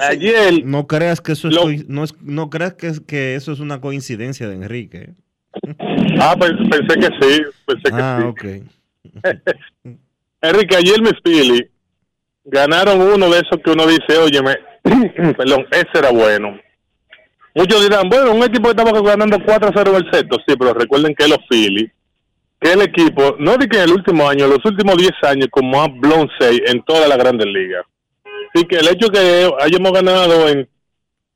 ayer No creas que eso es, Lo- no, es- no creas que, es- que eso es una coincidencia de Enrique. ¿eh? Ah, pues, pensé que sí, pensé que Ah, sí. ok. Enrique, ayer mis Phillies ganaron uno de esos que uno dice, óyeme, perdón, ese era bueno. Muchos dirán, bueno, un equipo que estaba ganando 4-0 en el sexto, sí, pero recuerden que los Phillies, que el equipo, no de que en el último año, los últimos 10 años, como ha blown 6 en todas las grandes ligas. Así que el hecho que hayamos ganado en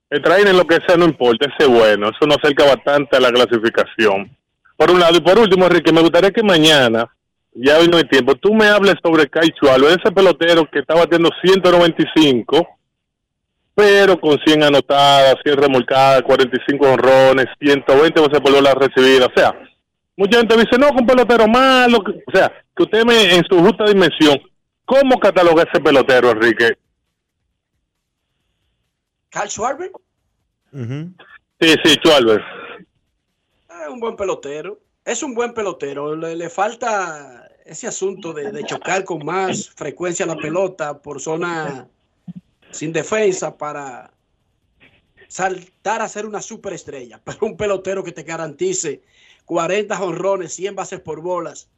el traer en lo que sea no importa, ese es bueno, eso nos acerca bastante a la clasificación. Por un lado, y por último, Enrique, me gustaría que mañana, ya hoy no hay tiempo, tú me hables sobre Kai Chualo, ese pelotero que está batiendo 195, pero con 100 anotadas, 100 remolcadas, 45 honrones, 120 veces por la recibida. O sea, mucha gente dice, no, con pelotero malo. O sea, que usted me, en su justa dimensión, ¿cómo cataloga ese pelotero, Enrique? Carl Schwarber Sí, sí, Chualver. es un buen pelotero. Es un buen pelotero. Le, le falta ese asunto de, de chocar con más frecuencia la pelota por zona sin defensa para saltar a ser una superestrella. Pero un pelotero que te garantice 40 honrones, 100 bases por bolas.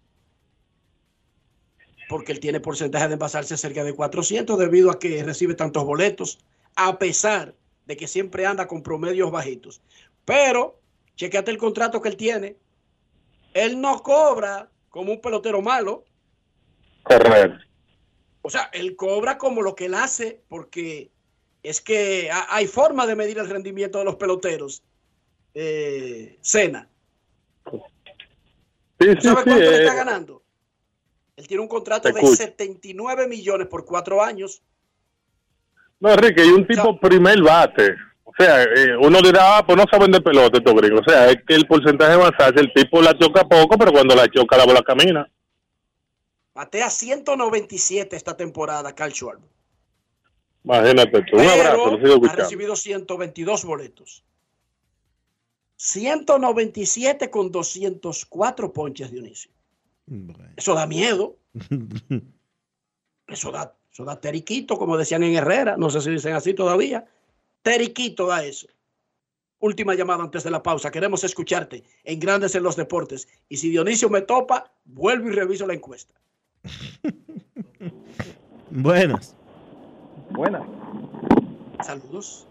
Porque él tiene porcentaje de envasarse cerca de 400 debido a que recibe tantos boletos, a pesar de que siempre anda con promedios bajitos. Pero, chequeate el contrato que él tiene. él no cobra como un pelotero malo. Correcto. O sea, él cobra como lo que él hace, porque es que ha- hay forma de medir el rendimiento de los peloteros. Eh, Cena. Sí, ¿Tú sí, sabes sí, cuánto le eh, está ganando? Él tiene un contrato de escucho. 79 millones por cuatro años. No, Enrique, y un tipo primer bate. O sea, eh, uno dirá, ah, pues no saben de pelota estos gringos. O sea, es que el porcentaje más fácil, el tipo la choca poco, pero cuando la choca la bola camina. Batea 197 esta temporada, Carl Schwarber. Imagínate tú. Un abrazo, lo sigo ha recibido 122 boletos. 197 con 204 ponches, Dionisio. Eso da miedo. Eso da, eso da teriquito, como decían en Herrera. No sé si dicen así todavía. Teriquito da eso. Última llamada antes de la pausa. Queremos escucharte en Grandes en los Deportes. Y si Dionisio me topa, vuelvo y reviso la encuesta. Buenas. Buenas. Saludos.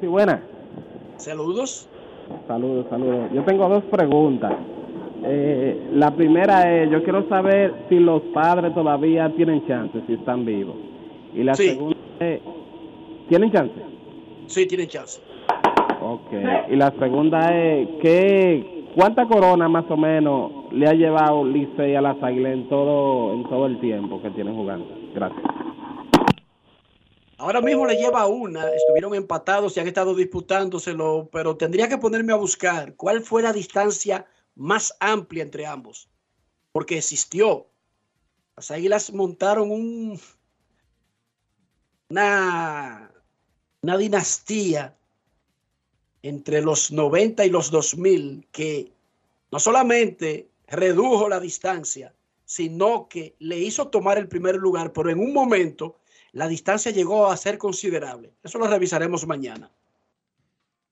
Sí, buenas. Saludos. Saludos, saludos. Yo tengo dos preguntas. Eh, la primera es, yo quiero saber si los padres todavía tienen chance, si están vivos. Y la Sí. segunda es, ¿tienen chance? Sí, tienen chance. Ok. Y la segunda es, ¿qué, ¿cuánta corona más o menos le ha llevado Licey a las Águilas en todo, en todo el tiempo que tienen jugando? Gracias. Ahora mismo le lleva una, estuvieron empatados y han estado disputándoselo, pero tendría que ponerme a buscar cuál fue la distancia más amplia entre ambos, porque existió. Las Águilas montaron un, una, una dinastía entre los 90 y los 2000 que no solamente redujo la distancia, sino que le hizo tomar el primer lugar, pero en un momento la distancia llegó a ser considerable. Eso lo revisaremos mañana.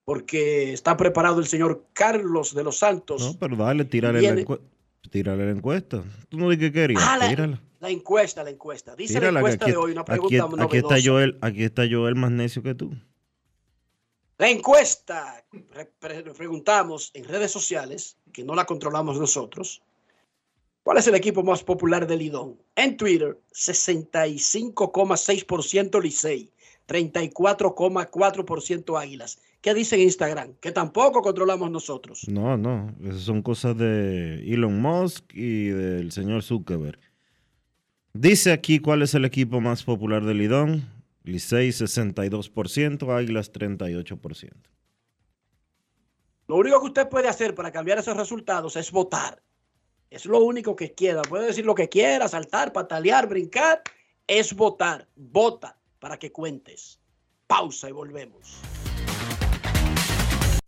Porque está preparado el señor Carlos de los Santos. No, pero dale, tírale la, encue- tírale la encuesta. Tú no dijiste que querías. Ah, la, tírala. la encuesta, la encuesta. Dice Tírala, la encuesta aquí, de hoy, una aquí- pregunta aquí está novedosa. Joel, aquí está Joel más necio que tú. La encuesta, pre- pre- preguntamos en redes sociales, que no la controlamos nosotros, ¿cuál es el equipo más popular del Lidón? En Twitter, 65,6% Licey, 34,4% Águilas. ¿Qué dice Instagram? Que tampoco controlamos nosotros. No, no, esas son cosas de Elon Musk y del señor Zuckerberg. Dice aquí cuál es el equipo más popular del Lidón. Licey 62%, Águilas 38%. Lo único que usted puede hacer para cambiar esos resultados es votar. Es lo único que quiera. Puede decir lo que quiera, saltar, patalear, brincar. Es votar. Vota para que cuentes. Pausa y volvemos.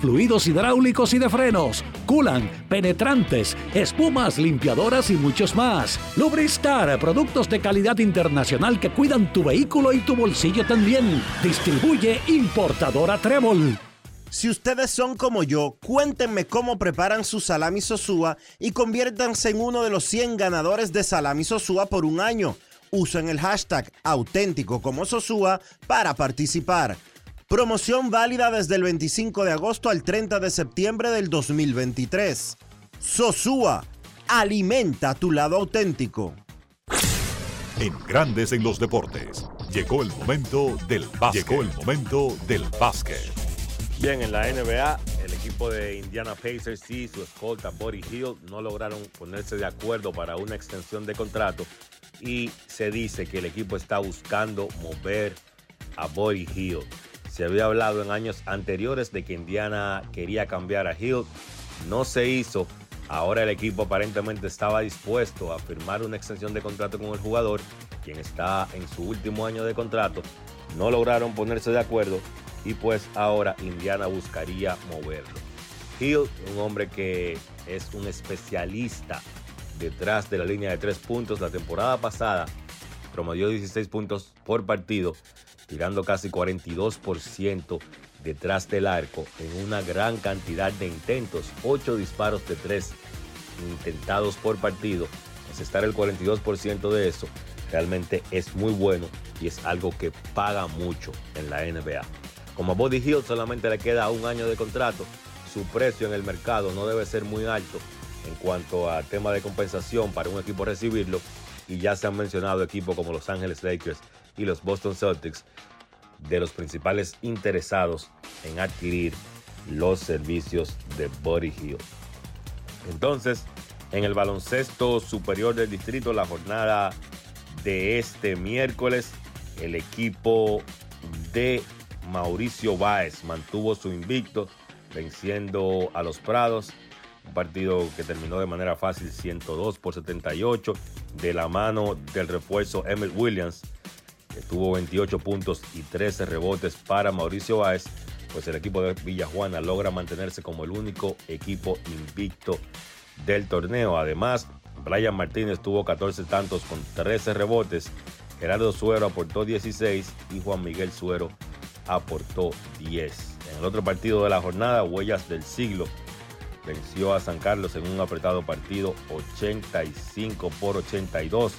fluidos hidráulicos y de frenos, culan, penetrantes, espumas, limpiadoras y muchos más. Lubristar, productos de calidad internacional que cuidan tu vehículo y tu bolsillo también. Distribuye importadora Trébol. Si ustedes son como yo, cuéntenme cómo preparan su salami sosúa y conviértanse en uno de los 100 ganadores de salami sosúa por un año. Usen el hashtag auténtico como sosúa para participar. Promoción válida desde el 25 de agosto al 30 de septiembre del 2023. Sosúa, alimenta tu lado auténtico. En Grandes en los deportes. Llegó el momento del básquet. Llegó el momento del básquet. Bien, en la NBA, el equipo de Indiana Pacers y su escolta Buddy Hill no lograron ponerse de acuerdo para una extensión de contrato y se dice que el equipo está buscando mover a Buddy Hill. Se había hablado en años anteriores de que Indiana quería cambiar a Hill, no se hizo. Ahora el equipo aparentemente estaba dispuesto a firmar una extensión de contrato con el jugador, quien está en su último año de contrato. No lograron ponerse de acuerdo y pues ahora Indiana buscaría moverlo. Hill, un hombre que es un especialista detrás de la línea de tres puntos. La temporada pasada promedió 16 puntos por partido, tirando casi 42% detrás del arco en una gran cantidad de intentos, 8 disparos de 3 intentados por partido. Es estar el 42% de eso realmente es muy bueno y es algo que paga mucho en la NBA. Como a Body Hill solamente le queda un año de contrato, su precio en el mercado no debe ser muy alto en cuanto a tema de compensación para un equipo recibirlo. Y ya se han mencionado equipos como Los Ángeles Lakers y los Boston Celtics de los principales interesados en adquirir los servicios de Body Hill. Entonces, en el baloncesto superior del distrito, la jornada de este miércoles, el equipo de Mauricio Báez mantuvo su invicto, venciendo a los Prados. Un partido que terminó de manera fácil, 102 por 78, de la mano del refuerzo Emmett Williams, que tuvo 28 puntos y 13 rebotes para Mauricio Báez. Pues el equipo de Villajuana logra mantenerse como el único equipo invicto del torneo. Además, Brian Martínez tuvo 14 tantos con 13 rebotes. Gerardo Suero aportó 16 y Juan Miguel Suero aportó 10. En el otro partido de la jornada, Huellas del Siglo venció a San Carlos en un apretado partido 85 por 82.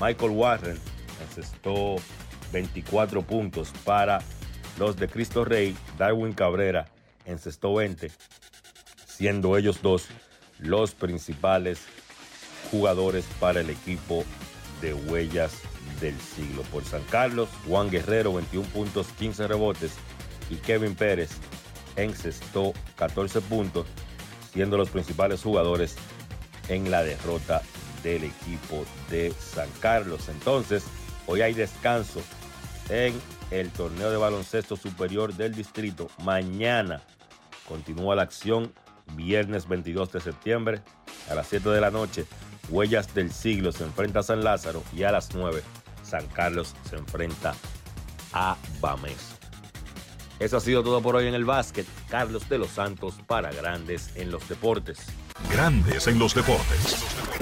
Michael Warren encestó 24 puntos para los de Cristo Rey. Darwin Cabrera encestó 20, siendo ellos dos los principales jugadores para el equipo de Huellas del siglo. Por San Carlos, Juan Guerrero, 21 puntos, 15 rebotes. Y Kevin Pérez encestó 14 puntos, siendo los principales jugadores en la derrota del equipo de San Carlos. Entonces, hoy hay descanso en el torneo de baloncesto superior del distrito. Mañana continúa la acción, viernes 22 de septiembre a las 7 de la noche. Huellas del siglo se enfrenta a San Lázaro y a las 9 San Carlos se enfrenta a Bames. Eso ha sido todo por hoy en el básquet. Carlos de los Santos para Grandes en los Deportes. Grandes en los Deportes.